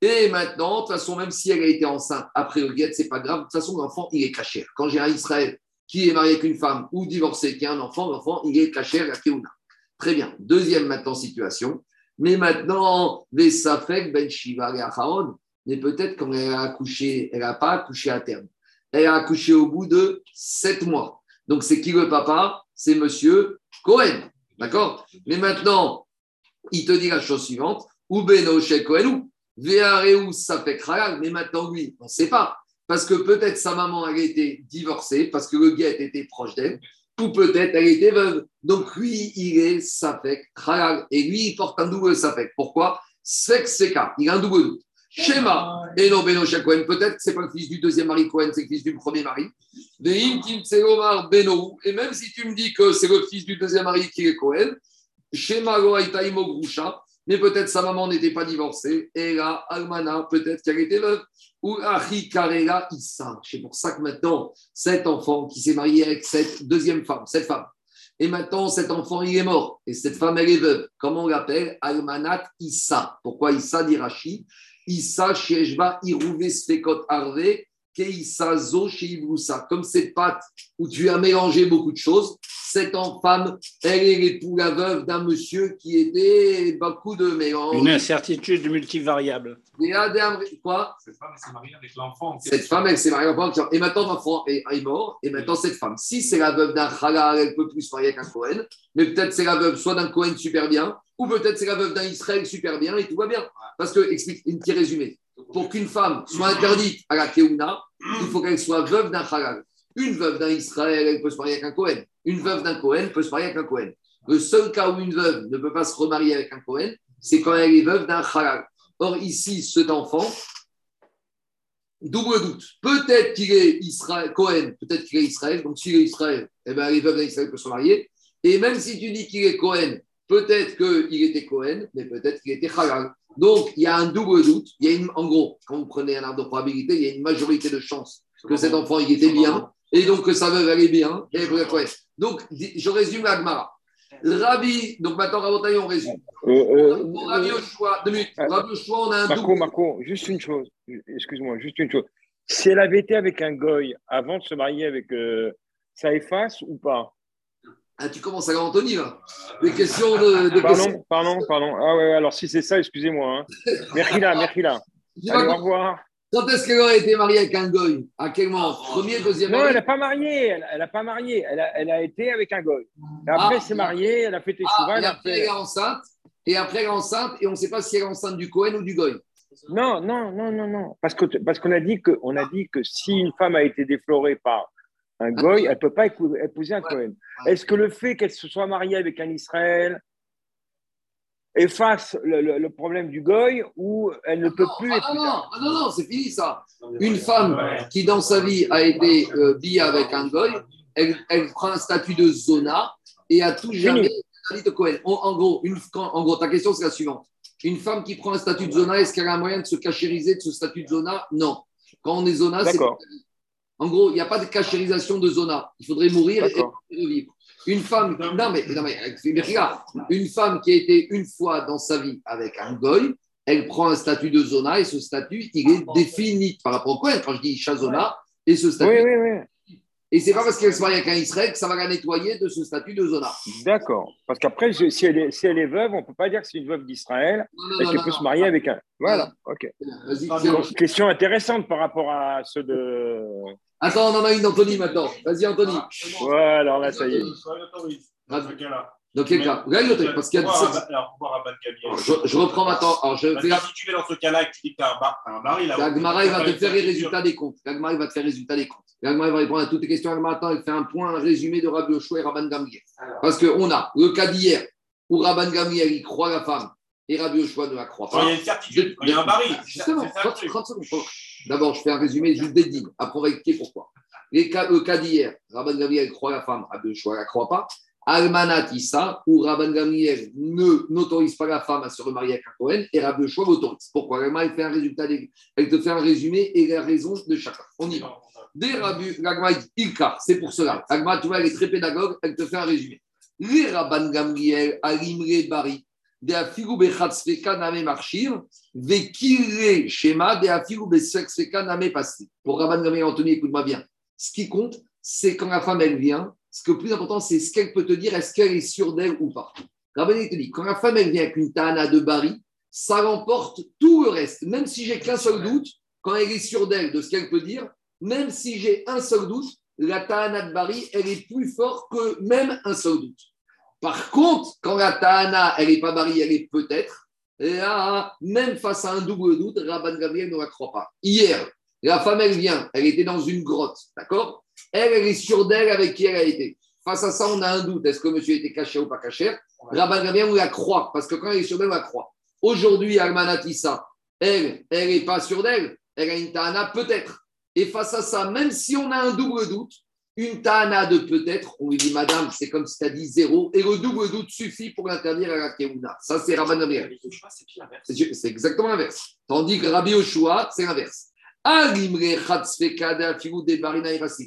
Et maintenant, de toute façon, même si elle a été enceinte après le guet, c'est pas grave. De toute façon, l'enfant, il est caché. Quand j'ai un Israël qui est marié avec une femme ou divorcé, qui a un enfant, l'enfant, il est caché à Keuna. Très bien. Deuxième maintenant situation. Mais maintenant, les Safek, Ben Shiva et Acharon, mais peut-être quand elle a accouché, elle n'a pas accouché à terme. Elle a accouché au bout de sept mois. Donc, c'est qui le papa? C'est monsieur Cohen. D'accord? Mais maintenant, il te dit la chose suivante ou Beno chez Cohenou, Veareu Safek Halal, mais maintenant, lui, on ne sait pas. Parce que peut-être sa maman, a été divorcée, parce que le guet était proche d'elle, ou peut-être elle était veuve. Donc lui, il est Safek Halal. Et lui, il porte un double Safek. Pourquoi? Sfek Seka, il a un double doute. Schéma, et non Beno Cohen, peut-être que ce n'est pas le fils du deuxième mari Cohen, c'est le fils du premier mari. Beno, et même si tu me dis que c'est le fils du deuxième mari qui est Cohen, Shema Loaita Imo Grusha, mais peut-être sa maman n'était pas divorcée, et là, Almana, peut-être qu'elle était veuve, ou Achi Karela Issa. C'est pour ça que maintenant, cet enfant qui s'est marié avec cette deuxième femme, cette femme, et maintenant cet enfant il est mort, et cette femme elle est veuve, comment on l'appelle? Almanat Issa. Pourquoi Issa dit Rashi Issa Sheshba Irouve Sfekot Arve, Keissa Zo Sheibroussa. Comme cette pâte où tu as mélangé beaucoup de choses, cette femme, elle est l'époux, la veuve d'un monsieur qui était beaucoup de mélange. Une incertitude multivariable. Et Adam- Quoi? Cette femme s'est mariée avec l'enfant. Cette femme, elle s'est mariée avec un enfant. Et maintenant, l'enfant est, est mort. Et maintenant, cette femme, si c'est la veuve d'un Halal, elle peut plus se marier avec un Cohen. Mais peut-être c'est la veuve soit d'un Cohen super bien, ou peut-être c'est la veuve d'un Israël super bien, et tout va bien. Parce que, explique, un petit résumé. Pour qu'une femme soit interdite à la Keuna, il faut qu'elle soit veuve d'un Halal. Une veuve d'un Israël, elle peut se marier avec un Cohen. Une veuve d'un Cohen peut se marier avec un Cohen. Le seul cas où une veuve ne peut pas se remarier avec un Cohen, c'est quand elle est veuve d'un Halal. Or, ici, cet enfant, double doute. Peut-être qu'il est Israël, Cohen, peut-être qu'il est Israël. Donc, s'il est Israël, eh ben, les veuves d'Israël peuvent se marier. Et même si tu dis qu'il est Cohen, peut-être qu'il était Cohen, mais peut-être qu'il était Halal. Donc, il y a un double doute. Il y a une, en gros, quand vous prenez un arbre de probabilité, il y a une majorité de chances que cet enfant il était bien, et donc que sa veuve allait bien, et. Donc, je résume la Gemara. Rabbi, donc maintenant, Rabotaï, on résume. Euh, euh, Pour Rabbi Yoshua, deux minutes. Rabbi Yoshua, on a un Marco, double. Marco, juste une chose. Excuse-moi, juste une chose. Si elle avait été avec un goy avant de se marier avec. euh, ça efface ou pas? Ah, tu commences à Anthony, là. Des questions de. de questions. Pardon, pardon, pardon. Ah ouais, alors si c'est ça, excusez-moi. Hein. Merhila, Merhila. Dis-moi, <laughs> Allez, au revoir. quand est-ce qu'elle aurait été mariée avec un goy? À quel moment? Premier, deuxième Non, elle n'a pas marié. Elle n'a pas marié. Elle a, elle a été avec un goy. Et après, Ah. elle s'est mariée. Elle a fait tes Ah, chouvas. et après, fait- elle est enceinte. Et après, elle est enceinte. Et on ne sait pas si elle est enceinte du Cohen ou du goy. Non, non, non, non, non. Parce qu'on a dit que on a dit que si une femme a été déflorée par un goy, elle peut pas épouser un Cohen. Est-ce que le fait qu'elle se soit mariée avec un Israël efface le, le- le problème du goy ou elle ne peut non, plus ah, épouser non, non, ah, non, non, c'est fini ça. Une femme qui, dans sa vie, a été euh, bille avec un goy, elle, elle prend un statut de zona et à tout jamais elle de Cohen. En, en gros, une, quand- en gros, ta question, c'est la suivante. Une femme qui prend un statut de zona, est-ce qu'elle a un moyen de se cachériser de ce statut de zona? Non. Quand on est zona, c'est. En gros, il n'y a pas de cachérisation de zona. Il faudrait mourir et revivre. Une femme, non mais, non mais, mais regarde, une femme qui a été une fois dans sa vie avec un goy, elle prend un statut de zona et ce statut, il est défini par rapport au Cohen. Quand je dis Shazona, et ce statut. Oui, oui, oui. Et c'est pas parce qu'elle se marie avec un Israël que ça va la nettoyer de ce statut de zona. D'accord. Parce qu'après, si elle, est, si elle est veuve, on ne peut pas dire que c'est une veuve d'Israël et qu'elle peut non. se marier avec un. Voilà, ok. Question intéressante par rapport à ceux de. Attends, on en a une, Anthony, maintenant. Vas-y, Anthony. Ouais, alors là, ça y est. Dans ce cas-là. Dans quel cas Là, il le parce qu'il y a Pourquoi 17 Rabban- Alors, pourquoi Rabban Gamliel je, reprends maintenant. Alors, je la. si tu dans ce cas-là et que tu dis que tu as un, bar- un mari, là. Il va te faire les résultats des comptes. La Gemara, il va te faire les résultats des comptes. La Gemara, il va répondre à toutes tes questions. La Gemara, attends, elle fait un point, un résumé de Rabbi Yoshua et Rabban Gamliel. Parce qu'on a le cas d'hier où Rabban Gamliel, il croit la femme et Rabbi Yoshua ne la croit Quand il y pas. a une certitude, il y a un ça- Justement, c'est ça le 30, truc. 30 secondes. D'abord, je fais un résumé juste des dîmes. Après, on va expliquer pourquoi. Les cas, le cas d'hier, Rabban Gamliel croit la femme, Rabbi Yoshua ne la croit pas. Almanat Issa, où Rabban Gamliel ne- n'autorise pas la femme à se remarier avec un Cohen et Rabbi Yoshua l'autorise. Pourquoi? La Gemara, elle fait un résultat, elle te fait un résumé et la raison de chacun. On y va. Des Rabbi, la Gemara dit Ilka, c'est pour cela. La Gemara, tu vois, elle est très pédagogue, elle te fait un résumé. Les Rabban Gamliel, Alimre Bari, de Afigu Bechatzfeka Name Vekire Shema, de Afigu Name Pasti. Pour Rabban Gamliel, Anthony, écoute-moi bien. Ce qui compte, c'est quand la femme, elle vient, ce que le plus important, c'est ce qu'elle peut te dire, est-ce qu'elle est sûre d'elle ou pas. Rabban il te dit, quand la femme, elle vient avec une Tana de Bari, ça remporte tout le reste. Même si j'ai qu'un seul doute, quand elle est sûre d'elle, de ce qu'elle peut dire, même si j'ai un seul doute, la Tahana de Bari, elle est plus forte que même un seul doute. Par contre, quand la Tahana, elle n'est pas Bari, elle est peut-être, là, même face à un double doute, Rabban Gabriel ne la croit pas. Hier, la femme, elle vient, elle était dans une grotte, d'accord? Elle, elle est sûre d'elle avec qui elle a été. Face à ça, on a un doute. Est-ce que monsieur était caché ou pas caché? Rabban Gabriel, on la croit, parce que quand elle est sûre d'elle, on la croit. Aujourd'hui, Almanatissa, elle, elle n'est pas sûre d'elle, elle a une Tahana peut-être. Et face à ça, même si on a un double doute, une Tahana de peut-être, on lui dit, madame, c'est comme si tu as dit zéro, et le double doute suffit pour l'interdire à la Keuna. Ça, c'est Rabban. C'est exactement l'inverse. Tandis que Rabbi Yoshua, c'est l'inverse.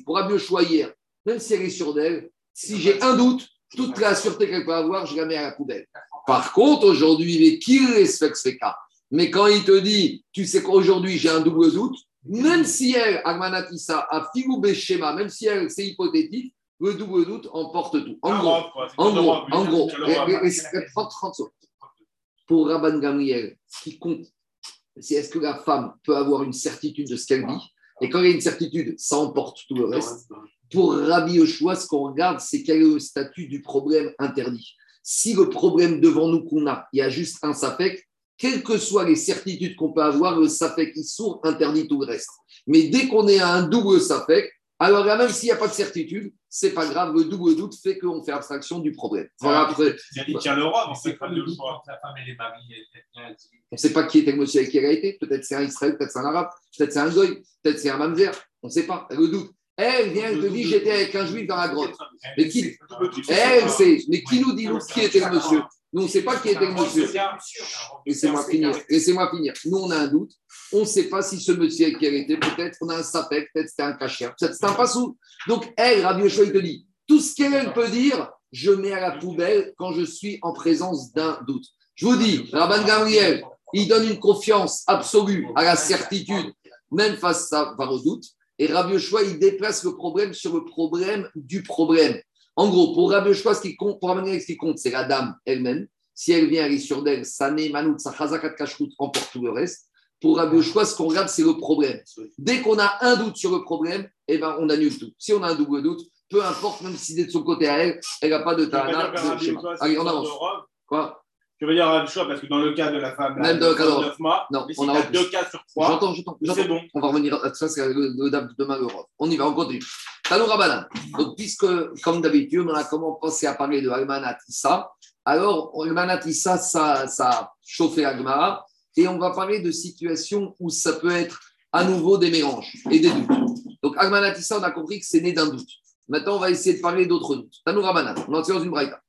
Pour Rabbi Yoshua hier, même si elle est sûre d'elle, si j'ai un doute, toute la sûreté qu'elle peut avoir, je la mets à la poubelle. Par contre, aujourd'hui, il est qu'il feka. Mais quand il te dit, tu sais qu'aujourd'hui j'ai un double doute, même si elle, Agmanatissa, a filou schéma, même si elle, c'est hypothétique, le double doute emporte tout. En Un gros, en gros, en gros, robe. et- et- et- 30, 30 secondes. Pour Rabban Gamriel, ce qui compte, c'est est-ce que la femme peut avoir une certitude de ce qu'elle dit? Et quand il y a une certitude, ça emporte tout le reste. Pour Rabbi Yoshua, ce qu'on regarde, c'est quel est le statut du problème interdit. Si le problème devant nous qu'on a, il y a juste un safek, quelles que soient les certitudes qu'on peut avoir, le safek sourd interdit tout le reste. Mais dès qu'on est à un double safek, alors là, même s'il n'y a pas de certitude, c'est pas grave, le double doute fait qu'on fait abstraction du problème. Voilà, après, Il tient le robe, On on sait pas pas le de doute choix. entre la femme elle- on ne sait pas qui était le monsieur avec qui elle a été. Peut-être c'est un Israël, peut-être c'est un Arabe, peut-être c'est un Goy, peut-être c'est un Mamzer. On ne sait pas, le doute. Elle vient, elle te dit j'étais avec un juif dans la grotte. Mais qui Elle sait, mais qui nous dit nous qui était le monsieur? Nous, on ne sait pas qui était le monsieur. Laissez-moi finir. Laissez-moi finir. Nous, on a un doute. On ne sait pas si ce monsieur qui elle était, peut-être on a un sapek, peut-être c'était un cachet, peut-être c'était un passou. Donc, elle, Rabbi Yoshua, il te dit, tout ce qu'elle peut dire, je mets à la poubelle quand je suis en présence d'un doute. Je vous dis, Rabban Gamriel, il donne une confiance absolue à la certitude, même face à par au doute. Et Rabbi Yoshua, il déplace le problème sur le problème du problème. En gros, pour Rabbi Yoshua, ce qui compte, pour ce qui compte, c'est la dame elle-même. Si elle vient, elle est sûre d'elle, Sané, Manout, sa Chazakat Kashrut emporte tout le reste. Pour Rabbi Yoshua, ce qu'on regarde, c'est le problème. Dès qu'on a un doute sur le problème, eh ben, on annule tout. Si on a un double doute, peu importe, même si c'est de son côté à elle, elle n'a pas de Tana. Allez, on avance. Quoi? Je veux dire Rabbi Yoshua, parce que dans le cas de la femme, Même dans le cas de- 9 mois, Non, on tu a deux cas sur trois, J'entends, j'entends. c'est bon. On va revenir à ça, c'est le, le dame de demain, l'Europe. On y va, on continue. Tanou Rabbanan. Donc, puisque, comme d'habitude, on a commencé à parler de Almanatissa, alors, Almanatissa, ça, ça a chauffé Agmara, et on va parler de situations où ça peut être à nouveau des mélanges et des doutes. Donc, Almanatissa, on a compris que c'est né d'un doute. Maintenant, on va essayer de parler d'autres doutes. Tanou Rabbanan, on en tire dans une braïta.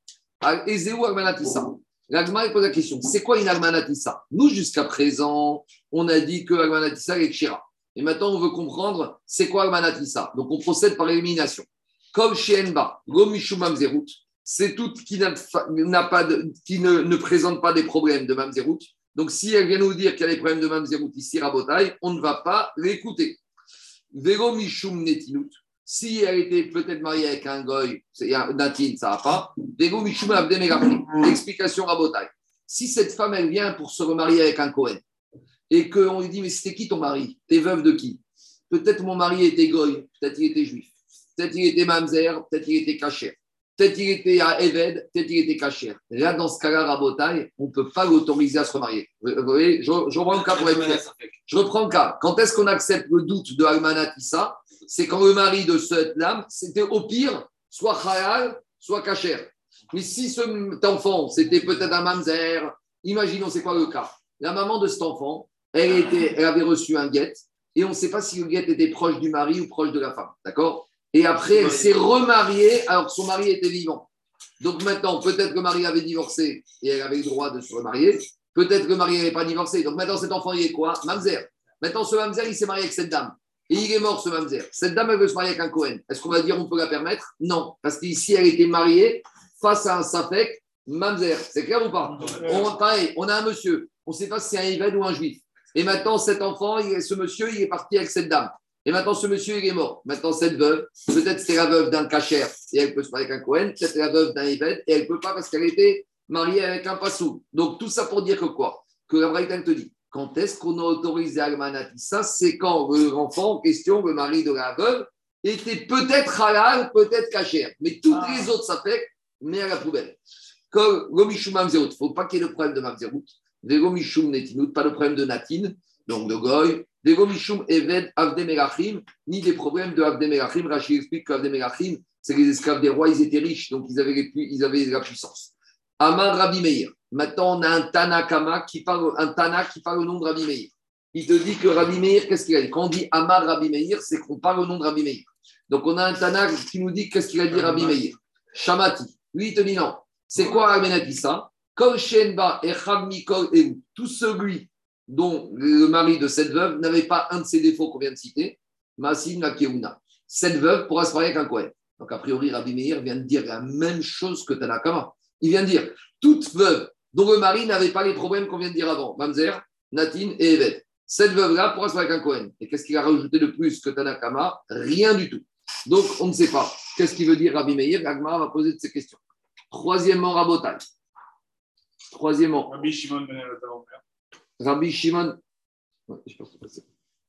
Ezeu Almanatissa. L'Agmara pose la question c'est quoi une Almanatissa? Nous, jusqu'à présent, on a dit que Almanatissa est Kshira. Et maintenant, on veut comprendre c'est quoi Almanatissa. Donc, on procède par élimination. Comme chez Enba, Mamzerut, c'est tout qui, n'a pas qui ne, présente pas des problèmes de Mamzerut. Donc, si elle vient nous dire qu'il y a des problèmes de Mamzerut ici, Rabotai, on ne va pas l'écouter. Mishum Netinut, si elle était peut-être mariée avec un goy, c'est un Natin, ça va pas. Abdemerachim. Explication Rabotai. Si cette femme, elle vient pour se remarier avec un Cohen, et qu'on lui dit, mais c'était qui ton mari? T'es veuve de qui? Peut-être mon mari était goy, peut-être il était juif, peut-être il était mamzer, peut-être il était caché, peut-être il était à Eved, peut-être il était caché. Là, dans ce cas-là, Rabotai, on ne peut pas l'autoriser à se remarier. Vous voyez, je, je reprends le cas pour être clair. Je reprends le cas. Quand est-ce qu'on accepte le doute de Almanat Issa C'est quand le mari de cette lame, c'était au pire, soit halal, soit kacher. Mais si cet enfant, c'était peut-être un mamzer, imaginons, c'est quoi le cas? La maman de cet enfant, elle, était, elle avait reçu un guet, et on ne sait pas si le guet était proche du mari ou proche de la femme. D'accord? Et après, elle s'est remariée alors que son mari était vivant. Donc maintenant, peut-être que mari avait divorcé et elle avait le droit de se remarier. Peut-être que mari n'avait pas divorcé. Donc maintenant, cet enfant, il est quoi? Mamzer. Maintenant, ce Mamzer, il s'est marié avec cette dame. Et il est mort, ce Mamzer. Cette dame, elle veut se marier avec un Cohen. Est-ce qu'on va dire on peut la permettre? Non. Parce qu'ici, elle était mariée face à un Safek Mamzer. C'est clair ou pas? On, pareil, on a un monsieur. On ne sait pas si c'est un Yved ou un Juif. Et maintenant, cet enfant, ce monsieur, il est parti avec cette dame. Et maintenant, ce monsieur, il est mort. Maintenant, cette veuve, peut-être c'est la veuve d'un cachère et elle peut se marier avec un Cohen. Peut-être c'est la veuve d'un Yved et elle ne peut pas parce qu'elle était mariée avec un Passou. Donc, tout ça pour dire que quoi? Que la Braïta te dit. Quand est-ce qu'on a autorisé Almanati? Ça, c'est quand l'enfant en question, le mari de la veuve, était peut-être halal, peut-être cachère. Mais toutes Ah. les autres, ça fait, mais à la poubelle. Comme Gomishum Mamzerut, il ne faut pas qu'il y ait le problème de Mamzerut. Vego Mishum Netinut, pas le problème de Natin, donc de Goy. Vego Mishum Eved Avde Melachim, ni des problèmes de Avde Melachim. Rachid explique qu'Avde Melachim, c'est les esclaves des rois, ils étaient riches, donc ils avaient, les pu- ils avaient la puissance. Amar Rabbi Meir. Maintenant, on a un Tanakama qui parle, un Tana qui parle au nom de Rabbi Meir. Il te dit que Rabbi Meir, qu'est-ce qu'il a dit? Quand on dit Amar Rabbi Meir, c'est qu'on parle au nom de Rabbi Meir. Donc, on a un Tana qui nous dit qu'est-ce qu'il a dit Rabbi Meir. Shamati. Lui, il te dit non. C'est quoi Amenatissa Kol Shenba Echad Mikol Eru. Tout celui dont le mari de cette veuve n'avait pas un de ces défauts qu'on vient de citer, Masin Lakeuna. Cette veuve pourra se marier avec un Kohen. Donc, a priori, Rabbi Meir vient de dire la même chose que Tanakama. Il vient de dire toute veuve dont le mari n'avait pas les problèmes qu'on vient de dire avant, Mamzer, Natin et Evet. Cette veuve-là pourra se marier avec un. Et qu'est-ce qu'il a rajouté de plus que Tanakama? Rien du tout. Donc, on ne sait pas. Qu'est-ce qu'il veut dire Rabbi Meir? Agmara va poser de ces questions. Troisièmement, Rabotai. Troisièmement, Rabbi Shimon ben. Rabbi Shimon. Ouais, je pense que c'est-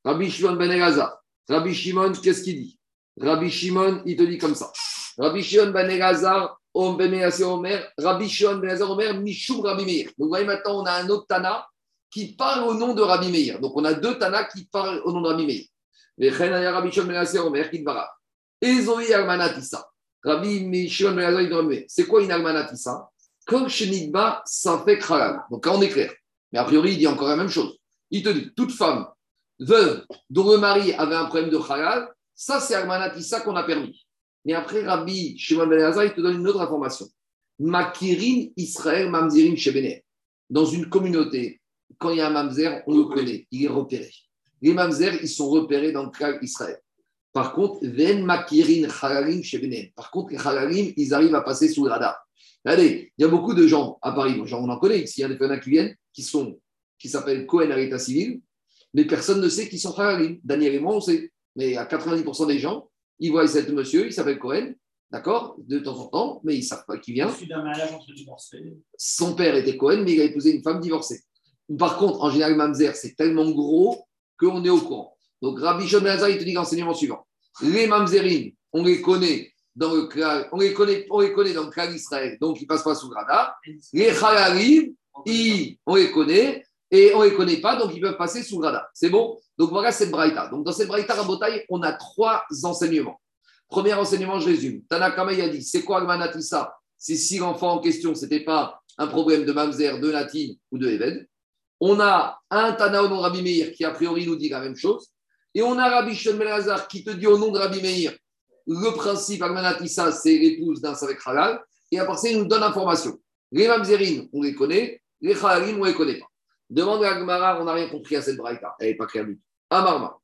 Rabbi Shimon ben Elazar. Rabbi Shimon, qu'est-ce qu'il dit? Rabbi Shimon, il te dit comme ça. Rabbi Shimon ben Elazar, Omer, Rabbi Shimon ben Omer, Mishum. Donc, vous voyez, maintenant, on a un autre Tana qui parle au nom de Rabbi Meir. Donc, on a deux Tana qui parlent au nom de Rabbi Meir. Rabbi Shimon ben Omer, Almanatissa. Rabbi ben mais c'est quoi une Almanatissa Comme Shenigba, ça fait. Donc, là, on est clair. Mais a priori, il dit encore la même chose. Il te dit, toute femme veuve dont le mari avait un problème de halal, ça c'est Almanatissa qu'on a permis. Mais après, Rabbi Shimon Ben Elazar, il te donne une autre information. Makirin Israël Mamzerim Shebener. Dans une communauté, quand il y a un mamzer, on le connaît, il est repéré. Les mamzers, ils sont repérés dans le cas Israël. Par contre, Ven Makirin Halalim Shebener. Par contre, les Halalim, ils arrivent à passer sous le radar. Allez, il y a beaucoup de gens à Paris, on en connaît ici, il y a des qui viennent, qui sont, qui s'appellent Cohen à l'état civil, mais personne ne sait qui sont Halalim. Daniel et moi, on sait. Mais à 90% des gens, ils voient cet monsieur, il s'appelle Cohen, d'accord, de temps en temps, mais ils ne savent pas qui vient. Issu d'un mariage entre divorcés. Son père était Cohen, mais il a épousé une femme divorcée. Par contre, en général, Mamzer, c'est tellement gros qu'on est au courant. Donc, Rabbi Elazar, il te dit l'enseignement suivant. Les Mamzerim, on les connaît dans le clan, on les connaît, on les connaît dans le clan d'Israël, donc ils ne passent pas sous le radar. Les Halalim, on les connaît et on ne les connaît pas, donc ils peuvent passer sous le radar. C'est bon? Donc voilà cette braïta. Donc dans cette braïta Rabotai, on a trois enseignements. Premier enseignement, je résume. Tanakama a dit c'est quoi le C'est si l'enfant en question, ce n'était pas un problème de mamzer, de natine ou de Eved. On a un Tana au nom de Rabbi Meir qui a priori nous dit la même chose. Et on a Rabbi Shon Ben Elazar qui te dit au nom de Rabbi Meir le principe Almanatissa, c'est l'épouse d'un Savek Halal. Et à part ça, il nous donne l'information. Les mamzerines, on les connaît. Les Halalim, on ne les connaît pas. Demande à Agmara, on n'a rien compris à cette braïta. Elle n'est pas claire du tout. Amarma.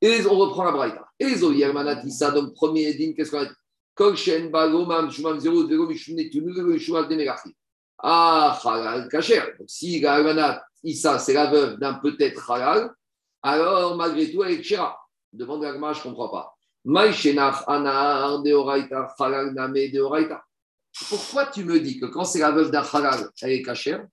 Et on reprend la braïta. Et Zohi Hermanatissa, donc premier din, qu'est-ce qu'on a dit? Kol Shen Bago Mam Shumam Zero Vego Mishum Netunu Vego Mishum Demerachi. Ah, halal kacher. Donc si la Hermanat Issa, c'est la veuve d'un peut-être halal, alors malgré tout, elle est kshira. Demande à Gma, je ne comprends pas. Maïshenach Anar Deoraita Halal Name Deoraita. Pourquoi tu me dis que quand c'est la veuve d'un halal, elle est cachère,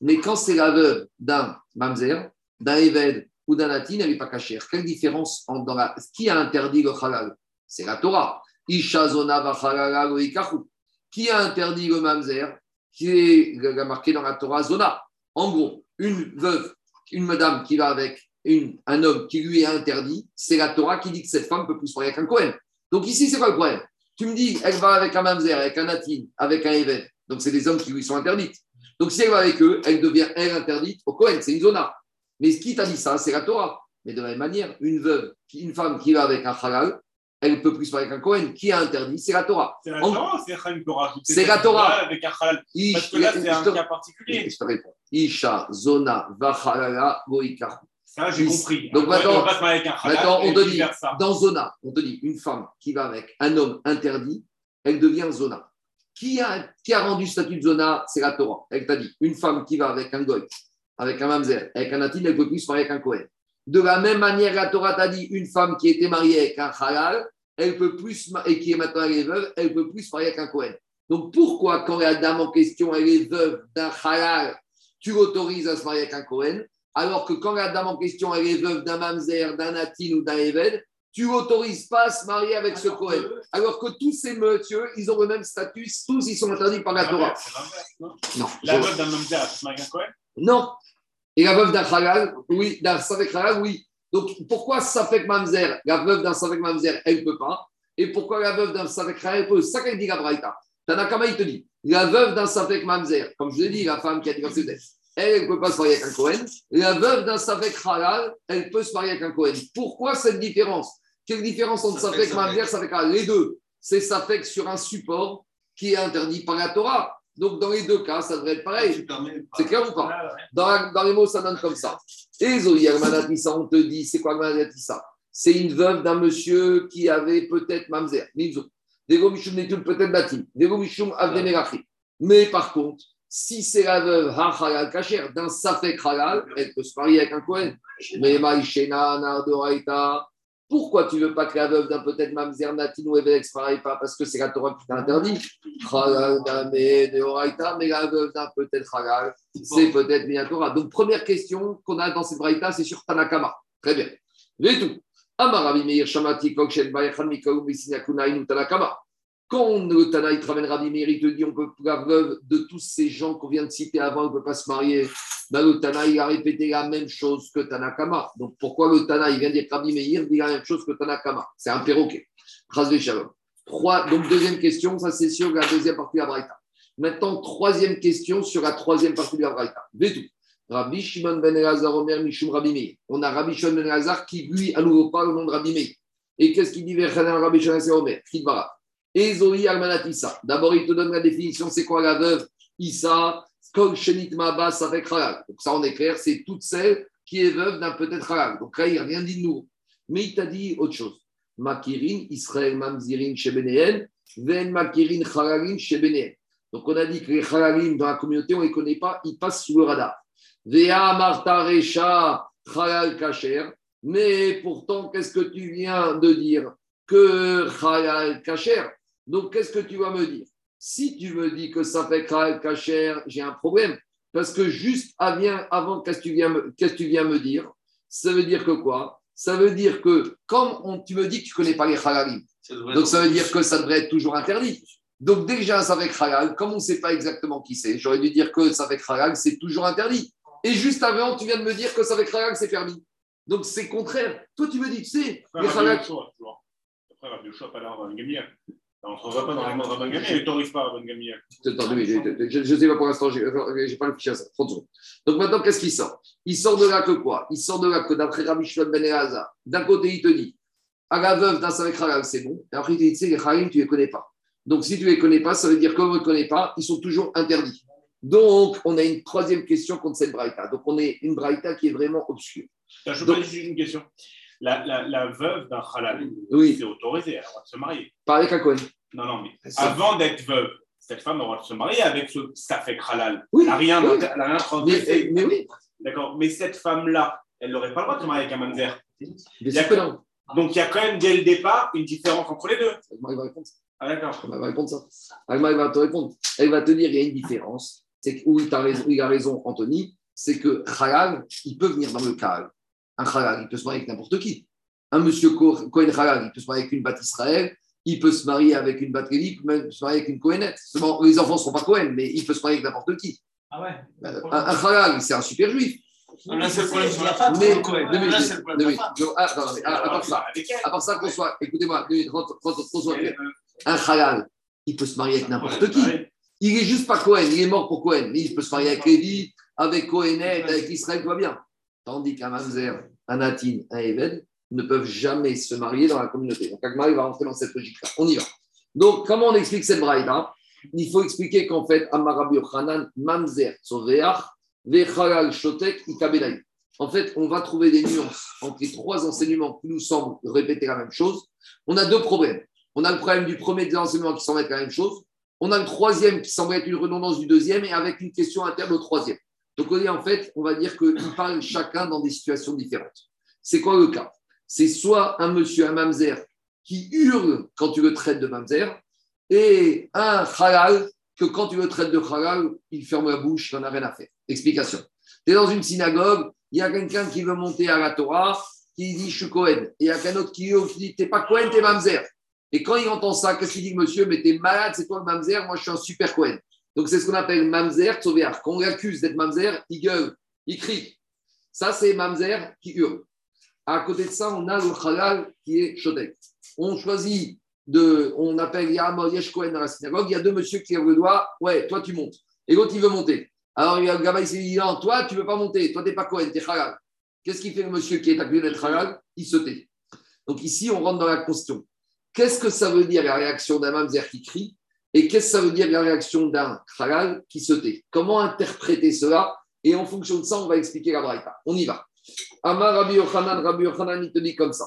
mais quand c'est la veuve d'un mamzer, d'un éved ou d'un latin, elle n'est pas cachère Quelle différence en, dans la, Qui a interdit le halal C'est la Torah. Qui a interdit le mamzer Qui est marqué dans la Torah zona. En gros, une veuve, une madame qui va avec un homme qui lui est interdit, c'est la Torah qui dit que cette femme peut plus se marier avec un Kohen. Donc ici, c'est quoi le problème? Tu me dis, elle va avec un mamzer, avec un natin, avec un éved. Donc c'est des hommes qui lui sont interdits. Donc si elle va avec eux, elle devient elle interdite au Kohen, c'est une zona. Mais qui t'a dit ça, c'est la Torah. Mais de la même manière, une veuve, une femme qui va avec un halal, elle peut plus se marier avec un Kohen. Qui a interdit? C'est la Torah. C'est la Torah, c'est Chaim Torah. C'est la Torah. Avec un halal? Ish- Parce que là, c'est un te- cas particulier. Je te réponds. Isha, zona, vachalala, goikachu. Ça, j'ai compris. Donc maintenant- ne. Maintenant, on te dit, dans zona, on te dit, une femme qui va avec un homme interdit, elle devient zona. Qui a, rendu statut de zona? C'est la Torah. Elle t'a dit, une femme qui va avec un goy, avec un mamzer, avec un natin, elle ne peut plus se marier avec un Kohen. De la même manière, la Torah t'a dit, une femme qui était mariée avec un halal, elle peut plus, et qui est maintenant elle est veuve, elle peut plus se marier avec un Kohen. Donc pourquoi, quand la dame en question, est veuve d'un halal, tu l'autorises à se marier avec un Kohen, alors que quand la dame en question, est veuve d'un mamzer, d'un natin ou d'un éved, tu l'autorises pas à se marier avec ce Kohen. Alors que tous ces messieurs, ils ont le même statut, tous ils sont interdits par la C'est Torah. non. La veuve d'un mamzer, elle se marie avec un Kohen? Non. Et la veuve d'un halal, oui, d'un Safek halal, oui. Donc pourquoi Safek Mamzer, la veuve d'un Safek Mamzer, elle ne peut pas? Et pourquoi la veuve d'un Safek halal, elle peut? Ça qu'elle dit la Braïta. Tanakama, il te dit la veuve d'un Safek Mamzer, comme je l'ai dit, la femme qui a divorcé d'elle, elle, elle ne peut pas se marier avec un Cohen. La veuve d'un Safek halal, elle peut se marier avec un Cohen. Pourquoi cette différence? Quelle différence entre Safek. Mamzer Safek Les deux, c'est Safek sur un support qui est interdit par la Torah. Donc dans les deux cas, ça devrait être pareil. Pas. C'est clair ou pas? Dans, les mots, ça donne comme ça. Et Zoé Armanatissa, on te dit, c'est quoi Armanatissa C'est une veuve d'un monsieur qui avait peut-être Mamzer, Mimzo. Netul, peut-être Batim. Mais par contre, si c'est la veuve Hachalal Kacher, d'un Safek Halal, elle peut se marier avec un Kohen. Mais Maïshena, Nardoraita. Pourquoi tu veux pas que la veuve d'un peut-être Mamzer, Natin ou se marie pas Parce que c'est la Torah qui t'a interdit. Mais la veuve d'un peut-être Halal, c'est peut-être Minatora. Donc, première question qu'on a dans cette braïta, c'est sur Tanakama. Très bien. Mais tout. Amarabi Meir Shamati Kokshen Bayachan Mikaou Bisinakunaï Tanakama. Quand le Tana il te ramène Rabbi Meir, il te dit on peut la veuve de tous ces gens qu'on vient de citer avant, on ne peut pas se marier. Ben, le Tana, il a répété la même chose que Tanakama. Donc pourquoi le Tana, il vient dire Rabbi Meir dit la même chose que Tanakama? C'est un perroquet. Trois, donc deuxième question, ça c'est sur la deuxième partie de la Braïta. Maintenant, troisième question sur la troisième partie de la Braïta. tout. Rabbi Shimon ben Elazar Omer Mishum Rabbi Meir. On a Rabbi Shimon ben Elazar qui, lui, à nouveau parle au nom de Rabbi Meir. Et qu'est-ce qu'il dit vers Rabbi Shimon ben Omer Ezoï Almanat Issa. D'abord, il te donne la définition c'est quoi la veuve Issa, Kol Shenit Mabas avec Halal. Donc, ça, on est clair, c'est toute celle qui est veuve d'un peut-être Halal. Donc là, rien dit de nouveau. Mais il t'a dit autre chose. Makirin, Israël Mamzirin Shebenehen, Ven Makirin Halalin Shebenehen. Donc, on a dit que les Halalim dans la communauté, on ne les connaît pas, ils passent sous le radar. Vea Marta Recha Halal Kacher. Mais pourtant, qu'est-ce que tu viens de dire Que Halal Kacher? Donc, qu'est-ce que tu vas me dire? Si tu me dis que ça fait Kacher, j'ai un problème. Parce que juste avant, qu'est-ce que tu viens me, qu'est-ce que tu viens me dire? Ça veut dire que quoi? Ça veut dire que, comme on, tu me dis que tu ne connais pas les Halalim, donc ça veut dire que ça devrait être toujours interdit. Donc déjà, ça fait halal, comme on ne sait pas exactement qui c'est, j'aurais dû dire que ça fait halal, c'est toujours interdit. Et juste avant, tu viens de me dire que ça fait halal, c'est permis. Donc c'est contraire. Toi, tu me dis, tu sais, les halal. Après, Rabbi Yoshua, pas. On ne revoit pas dans les mains de Rabban Gamliel, il n'autorise pas Rabban Gamliel. Je- ne sais pas pour l'instant, je n'ai pas le fichier à ça. 30 secondes. Donc maintenant, qu'est-ce qu'il sort? Il sort de là que quoi? Il sort de là que d'après Rabbi Shimon ben Elazar, d'un côté, il te dit, à la veuve d'un savek halal, c'est bon. Et après, il te dit, tu sais, les halim, tu ne les connais pas. Donc si tu ne les connais pas, ça veut dire comme on ne les connaît pas, ils sont toujours interdits. Donc, on a une troisième question contre cette braïta. Donc, on est une braïta qui est vraiment obscure. Je peux juste une question. La, la, la veuve d'un halal, Oui. c'est autorisé, elle a le droit de se marier. Pas avec un Cohen. Non, non, mais avant d'être veuve, cette femme a le droit de se marier avec ce safek halal. Oui, Elle n'a rien, oui. elle rien Mais, mais oui, D'accord. Mais cette femme-là, elle n'aurait pas le droit de se marier avec un mamzer. Donc il y a quand même dès le départ une différence entre les deux. Elle va répondre. Ah, d'accord. Elle va répondre ça. Elle va te répondre. Elle va te dire il y a une différence. C'est que, oui, t'as raison, il a raison, Anthony. C'est que Halal, il peut venir dans le Kahal. Un Halal, il peut se marier avec n'importe qui. Un monsieur Cohen Halal, il peut se marier avec une Bat Israël. Il peut se marier avec une Bat Lévi, il peut même se marier avec une Cohenette. Seulement, les enfants ne sont pas Cohen, mais il peut se marier avec n'importe qui. Ah ouais. Euh, Un, un Halal, c'est un super juif. Là, c'est le problème sur la Mais- femme. Mais, Là, c'est le deux problème ah, à, part ça, Avec elle. à part ça qu'on soit, écoutez-moi, qu'on soit un halal, il peut se marier avec n'importe qui. Il est juste pas Cohen, il est mort pour Cohen. Mais il peut se marier avec Lévi, avec Cohenet, avec Israël, tout va bien. Tandis qu'un Mamzer, un Natin, un Eved ne peuvent jamais se marier dans la communauté. Donc Agma, il va rentrer dans cette logique-là. On y va. Donc, comment on explique cette braïda? Il faut expliquer qu'en fait, Amarabi Hanan, Mamzer, Vechalal, Shotek, Ikabenaï. En fait, on va trouver des nuances entre les trois enseignements qui nous semblent répéter la même chose. On a deux problèmes. On a le problème du premier des enseignements qui semble être la même chose. On a le troisième qui semble être une redondance du deuxième et avec une question interne au troisième. Donc, on dit en fait, on va dire qu'ils parlent chacun dans des situations différentes. C'est quoi le cas? C'est soit un monsieur, un mamzer, qui hurle quand tu le traites de mamzer, et un halal, que quand tu le traites de halal, il ferme la bouche, il n'en a rien à faire. Explication. Tu es dans une synagogue, il y a quelqu'un qui veut monter à la Torah, qui dit je suis Cohen. Et il y a qu'un autre qui qui dit t'es pas Cohen, t'es mamzer. Et quand il entend ça, qu'est-ce qu'il dit, monsieur? Mais t'es malade, c'est toi le mamzer, moi je suis un super Cohen. Donc c'est ce qu'on appelle mamzer tzovéar. Quand on l'accuse d'être mamzer, il gueule, il crie. Ça, c'est mamzer qui hurle. À côté de ça, on a le halal qui est shodek. On choisit de, on appelle Yaham Yesh Cohen dans la synagogue, il y a deux monsieur qui lèvent le doigt, ouais, toi tu montes. Et l'autre il veut monter. Alors il y a le gamin il s'est dit, non, toi tu veux pas monter, toi t'es pas Cohen, t'es halal. Qu'est-ce qu'il fait le monsieur qui est accusé d'être halal? Il se tait. Donc ici, on rentre dans la question. Qu'est-ce que ça veut dire la réaction d'un mamzer qui crie? Et qu'est-ce que ça veut dire la réaction d'un halal qui se tait? Comment interpréter cela? Et en fonction de ça, on va expliquer la braïta. On y va. Amar Rabbi Yochanan, Rabbi Yochanan, il te dit comme ça.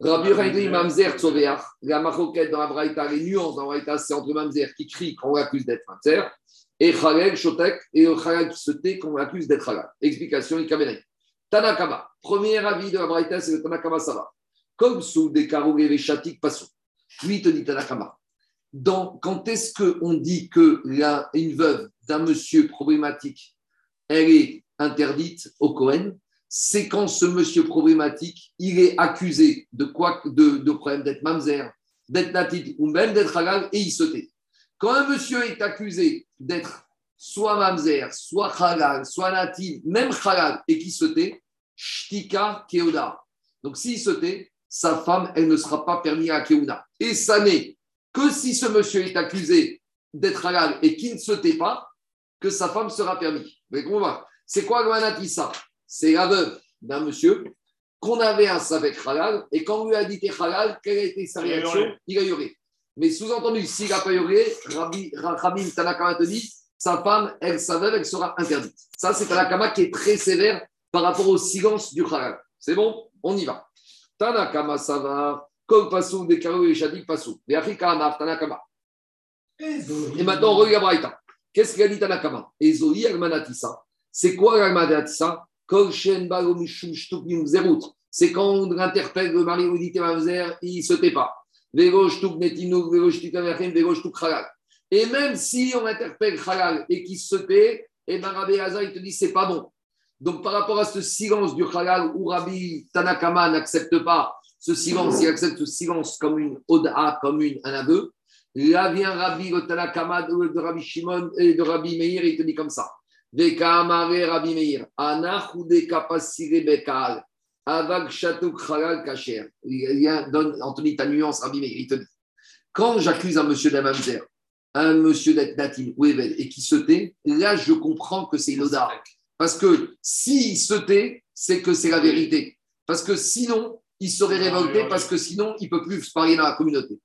Rabbi Yochanan, il mamzer tzoveach. La maroquette dans la braïta, les nuances dans la braïta, c'est entre mamzer qui crie quand on l'accuse d'être mamzer et halal, shotek, et le halal qui se tait quand on l'accuse d'être halal. Explication, il kamenai. Tanakama, premier avis de la braïta, c'est le Tanakama Sava. Comme sous des carreaux et chatik passons. Lui, il te dit Tanakama. Dans, quand est-ce qu'on dit que la, une veuve d'un monsieur problématique, elle est interdite au Cohen C'est quand ce monsieur problématique, il est accusé de quoi de, de problème d'être mamzer, d'être natif ou même d'être halal et il se tait. Quand un monsieur est accusé d'être soit mamzer, soit halal, soit natif, même halal et qui se tait, shtika keoda. Donc s'il se tait, sa femme, elle ne sera pas permise à keuna. Et ça n'est que si ce monsieur est accusé d'être halal et qu'il ne se tait pas, que sa femme sera permise. Vous va? C'est quoi le manatissa C'est la veuve d'un monsieur qu'on avait un savek halal et quand on lui a dit t'es halal, quelle a été sa réaction. Il a hurlé. Mais sous-entendu, s'il n'a pas hurlé, Rabbi, Rabbi Tanakama te dit sa femme, elle, sa veuve, elle sera interdite. Ça, c'est Tanakama qui est très sévère par rapport au silence du halal. C'est bon? On y va. Tanakama Savar, Kol Pasou, Dekaru et Shadik. Veachika Amar, Tanakama. Et maintenant, regarde Braïta. Qu'est-ce qu'il a dit Tanakama? Ezoi Almanatissa. C'est quoi l'Almanatissa C'est quand on interpelle le mari ou dit il ne se tait pas. Et même si on interpelle Halal et qu'il se tait, et ben Rabbi Hazar, il te dit c'est pas bon. Donc, par rapport à ce silence du halal où Rabbi Tanakama n'accepte pas ce silence, il accepte ce silence comme une oda, comme une, un aveu, là vient Rabbi Tanakama de Rabbi Shimon et de Rabbi Meir, il te dit comme ça. Anthony, ta nuance, Rabbi Meir, il te dit. Quand j'accuse un monsieur d'Amamzer, un monsieur d'être natif ou et qui se tait, là je comprends que c'est l'oda. Parce que s'il se tait, c'est que c'est la vérité. Parce que sinon, il serait révolté, parce que sinon, il ne peut plus se parler dans la communauté.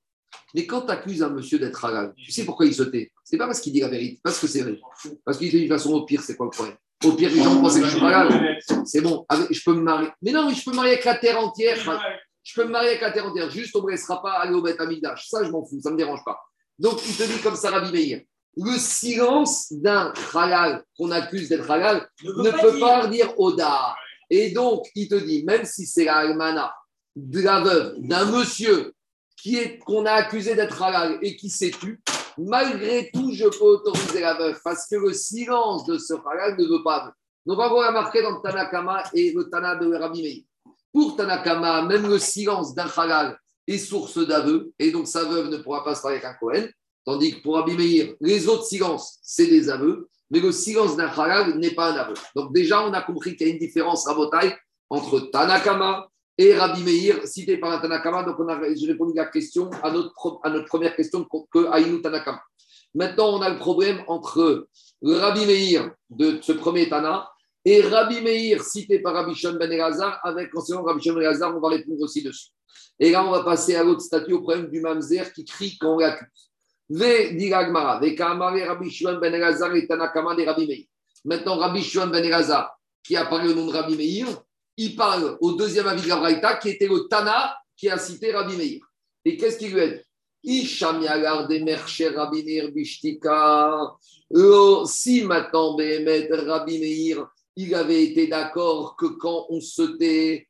Mais quand tu accuses un monsieur d'être halal, tu sais pourquoi il se tait? C'est pas parce qu'il dit la vérité, parce que c'est vrai. Parce qu'il dit de toute façon, au pire, c'est quoi le problème? Au pire, les gens pensaient que je suis halal. C'est bon, avec- je peux me marier. Mais non, mais je peux me marier avec la terre entière. Je peux me marier avec la terre entière. Juste, on ne me laissera pas aller au Beth Amidash. Ça, je m'en fous, ça ne me dérange pas. Donc, il te dit comme ça, Rabbi Meir. Le silence d'un halal qu'on accuse d'être halal ne peut pas dire Oda. Et donc, il te dit, même si c'est la almana de la veuve, d'un monsieur qui est qu'on a accusé d'être halal et qui s'est tu, malgré tout, je peux autoriser la veuve parce que le silence de ce halal ne veut pas. Donc, on va voir marquer dans le Tanakama et le Tana de Rabbi Meir. Pour Tanakama, même le silence d'un halal est source d'aveu, et donc sa veuve ne pourra pas se avec un Kohen. Tandis que pour Rabbi Meir, les autres silences, c'est des aveux, mais le silence d'un halal n'est pas un aveu. Donc déjà, on a compris qu'il y a une différence rabotaille entre Tanakama et Rabbi Meir, cité par Tanakama. Donc on a, répondu à la question, à notre, première question que Aïnou Tanakama. Maintenant, on a le problème entre Rabbi Meir de ce premier Tana et Rabbi Meir, cité par Rabbi Shon Ben Elazar, avec enseignant Rabbi Shon Ben Elazar, on va répondre aussi dessus. Et là, on va passer à l'autre statut, au problème du Mamzer qui crie quand on l'accuse. Ve dit l'Agmara, ve Kamare Rabbi Shimon ben Elazar et Tanakama de Rabbi Meir. Maintenant, Rabbi Shimon ben Elazar, qui a parlé au nom de Rabbi Meir, il parle au deuxième avis de la qui était le Tana qui a cité Rabbi Meir. Et qu'est-ce qu'il lui a dit? Lo, Si maintenant, Rabbi Meir, il avait été d'accord que quand on se tait.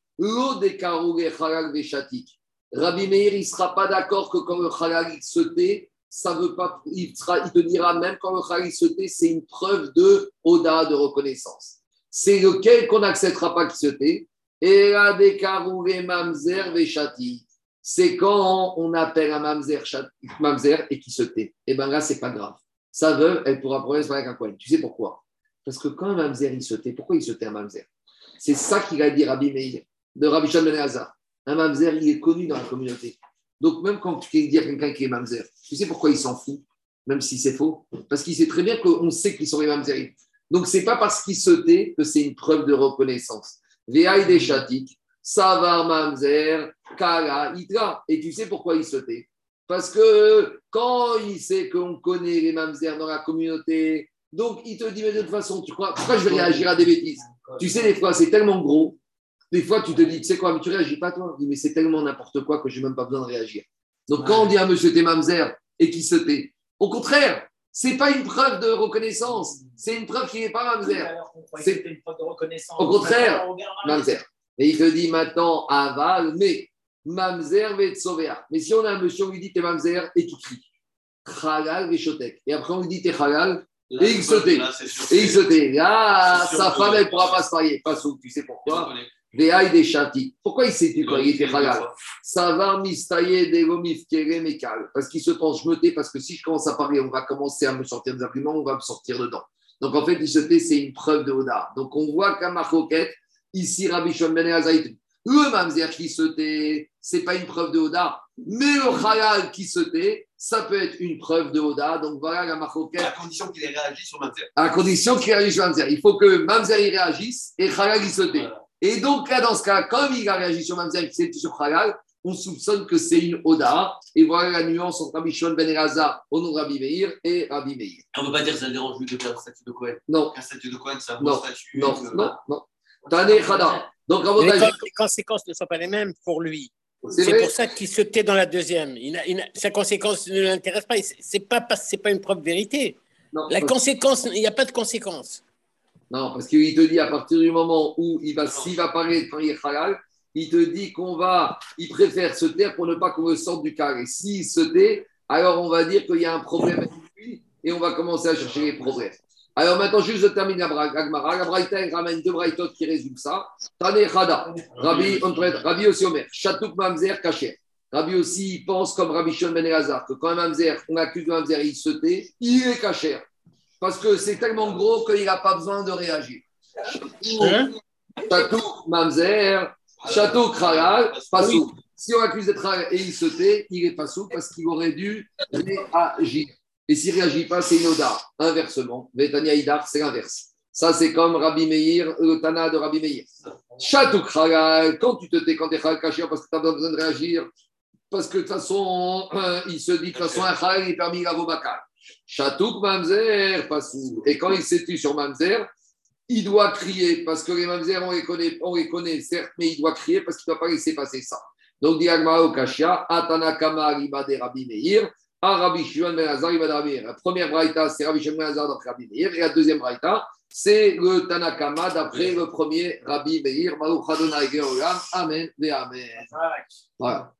Rabbi Meir, il ne sera pas d'accord que quand le halal se tait, ça veut pas, il, sera- il te dira même quand le halal se tait, c'est une preuve de oda, de reconnaissance. C'est lequel qu'on n'acceptera pas qu'il se tait? Et la des karougé mamzer veshatik. C'est quand on appelle un mamzer, mamzer et qui se tait. Et bien là, c'est pas grave. Sa veuve, elle pourra problème avec un Kohen. Tu sais pourquoi? Parce que quand un mamzer, il se tait, pourquoi il se tait un mamzer? C'est ça qu'il a dit Rabbi Meir, de Rabbi Shimon ben Elazar. Un mamzer, il est connu dans la communauté. Donc même quand tu dis à quelqu'un qui est mamzer, tu sais pourquoi il s'en fout, même si c'est faux? Parce qu'il sait très bien qu'on sait qu'ils sont les mamzerim. Donc c'est pas parce qu'il se tait que c'est une preuve de reconnaissance. Veaï des chatik, savar mamzer, kala, itra. Et tu sais pourquoi il se tait? Parce que quand il sait qu'on connaît les mamzer dans la communauté, donc il te dit, mais de toute façon, tu crois, pourquoi je vais réagir à des bêtises? Tu sais, des fois, c'est tellement gros, des fois, tu te dis, tu sais quoi, mais tu réagis pas toi. Mais c'est tellement n'importe quoi que je n'ai même pas besoin de réagir. Donc quand on dit à monsieur t'es mamzer et qu'il se tait, au contraire, c'est pas une preuve de reconnaissance, c'est une preuve qu'il n'est pas mamzer. C'est- une preuve de reconnaissance. Au contraire, Mamzer. Et il te dit maintenant aval, mais mamzer va être sauvé. Mais si on a un monsieur, on lui dit t'es mamzer et qui crie. Halal veshotek. Et après on lui dit t'es halal Là, Et il c'est se tait. là, c'est sûr. et il se tait. Là, sa femme, elle ne pourra pas se marier. Pas sous, tu sais pourquoi Pourquoi il s'est tu quand il était halal Ça va mistailler des gomif mekal. Parce qu'il se pense, je me tais, parce que si je commence à parler, on va commencer à me sortir des arguments, on va me sortir dedans. Donc en fait, il se tait, c'est une preuve de Oda. Donc on voit qu'à Marcoquette, ici, Rabbi Shon Ben le mamzer qui se tait, c'est pas une preuve de Oda. Mais le halal qui se tait, ça peut être une preuve de Oda. Donc voilà la Marcoquette À condition qu'il ait réagi sur Mamzer. à condition qu'il réagisse sur Mamzer. Il faut que Mamzer réagisse et Halal il se tait. Voilà. Et donc là, dans ce cas, comme il a réagi sur Mamzer et qu'il s'est tait sur Halal, on soupçonne que c'est une Oda. Et voilà la nuance entre Rabbi Shimon Ben Elazar au nom de Rabbi Meir et Rabbi Meir. On ne peut pas dire que ça dérange lui de faire un statut de Cohen. Non, Un statut de Cohen, c'est un Non, bon statut. non, que- non, non. Tane Khada. Donc, avantage. quand les conséquences ne sont pas les mêmes pour lui. C'est pour ça qu'il se tait dans la deuxième. Il il sa conséquence ne l'intéresse pas. C'est c'est pas pas une propre vérité. Non, La conséquence, il n'y a pas de conséquence. Non, parce qu'il te dit à partir du moment où il va, s'il va parler il est halal, il te dit qu'on va, il préfère se taire pour ne pas qu'on le sorte du carré. S'il se tait, alors on va dire qu'il y a un problème avec lui et on va commencer à chercher les problèmes. Alors maintenant, juste je termine la bra- la Braïta, elle ramène deux Braïtot qui résument ça. Tane Chada, Rabbi, Rabbi aussi Omer, Chatouk Mamzer Kacher. Rabbi aussi, il pense comme Rabbi Shon Ben Elazar, que quand un Mamzer, on accuse le Mamzer, il se tait, il est Kacher. Parce que c'est tellement gros qu'il n'a pas besoin de réagir. Hein Chatou Mamzer, Chatou Khalal, Passou. Si on accuse d'être et il se tait, il est Passou parce qu'il aurait dû réagir. Et s'il ne réagit pas, c'est une Oda. Inversement, Vetania Idar, c'est l'inverse. Ça, c'est comme Rabbi Meir, le Tana de Rabbi Meir. Chatou Khalal, quand tu te tais, quand tu es caché parce que tu as besoin de réagir, parce que de toute façon, euh, il se dit de toute façon, un halal est permis la Vobakal. Chatouk Mamzer, Passou. Et quand il s'est tu sur Mamzer, il doit crier parce que les mamzers, on les connaît, on les connaît certes, mais il doit crier parce qu'il ne doit pas laisser passer ça. Donc, Diagma Okashia, Atanakama Riba de Rabbi Meir, à Rabbi Shimon Ben Hazar Riba de Rabbi Meir. La première braïta, c'est Rabbi Shimon Ben Hazar d'après Rabbi Meir, et la deuxième braïta, c'est le Tanakama d'après le premier Rabbi Meir. Baruch Adonai Geolam. Amen. Amen. Voilà.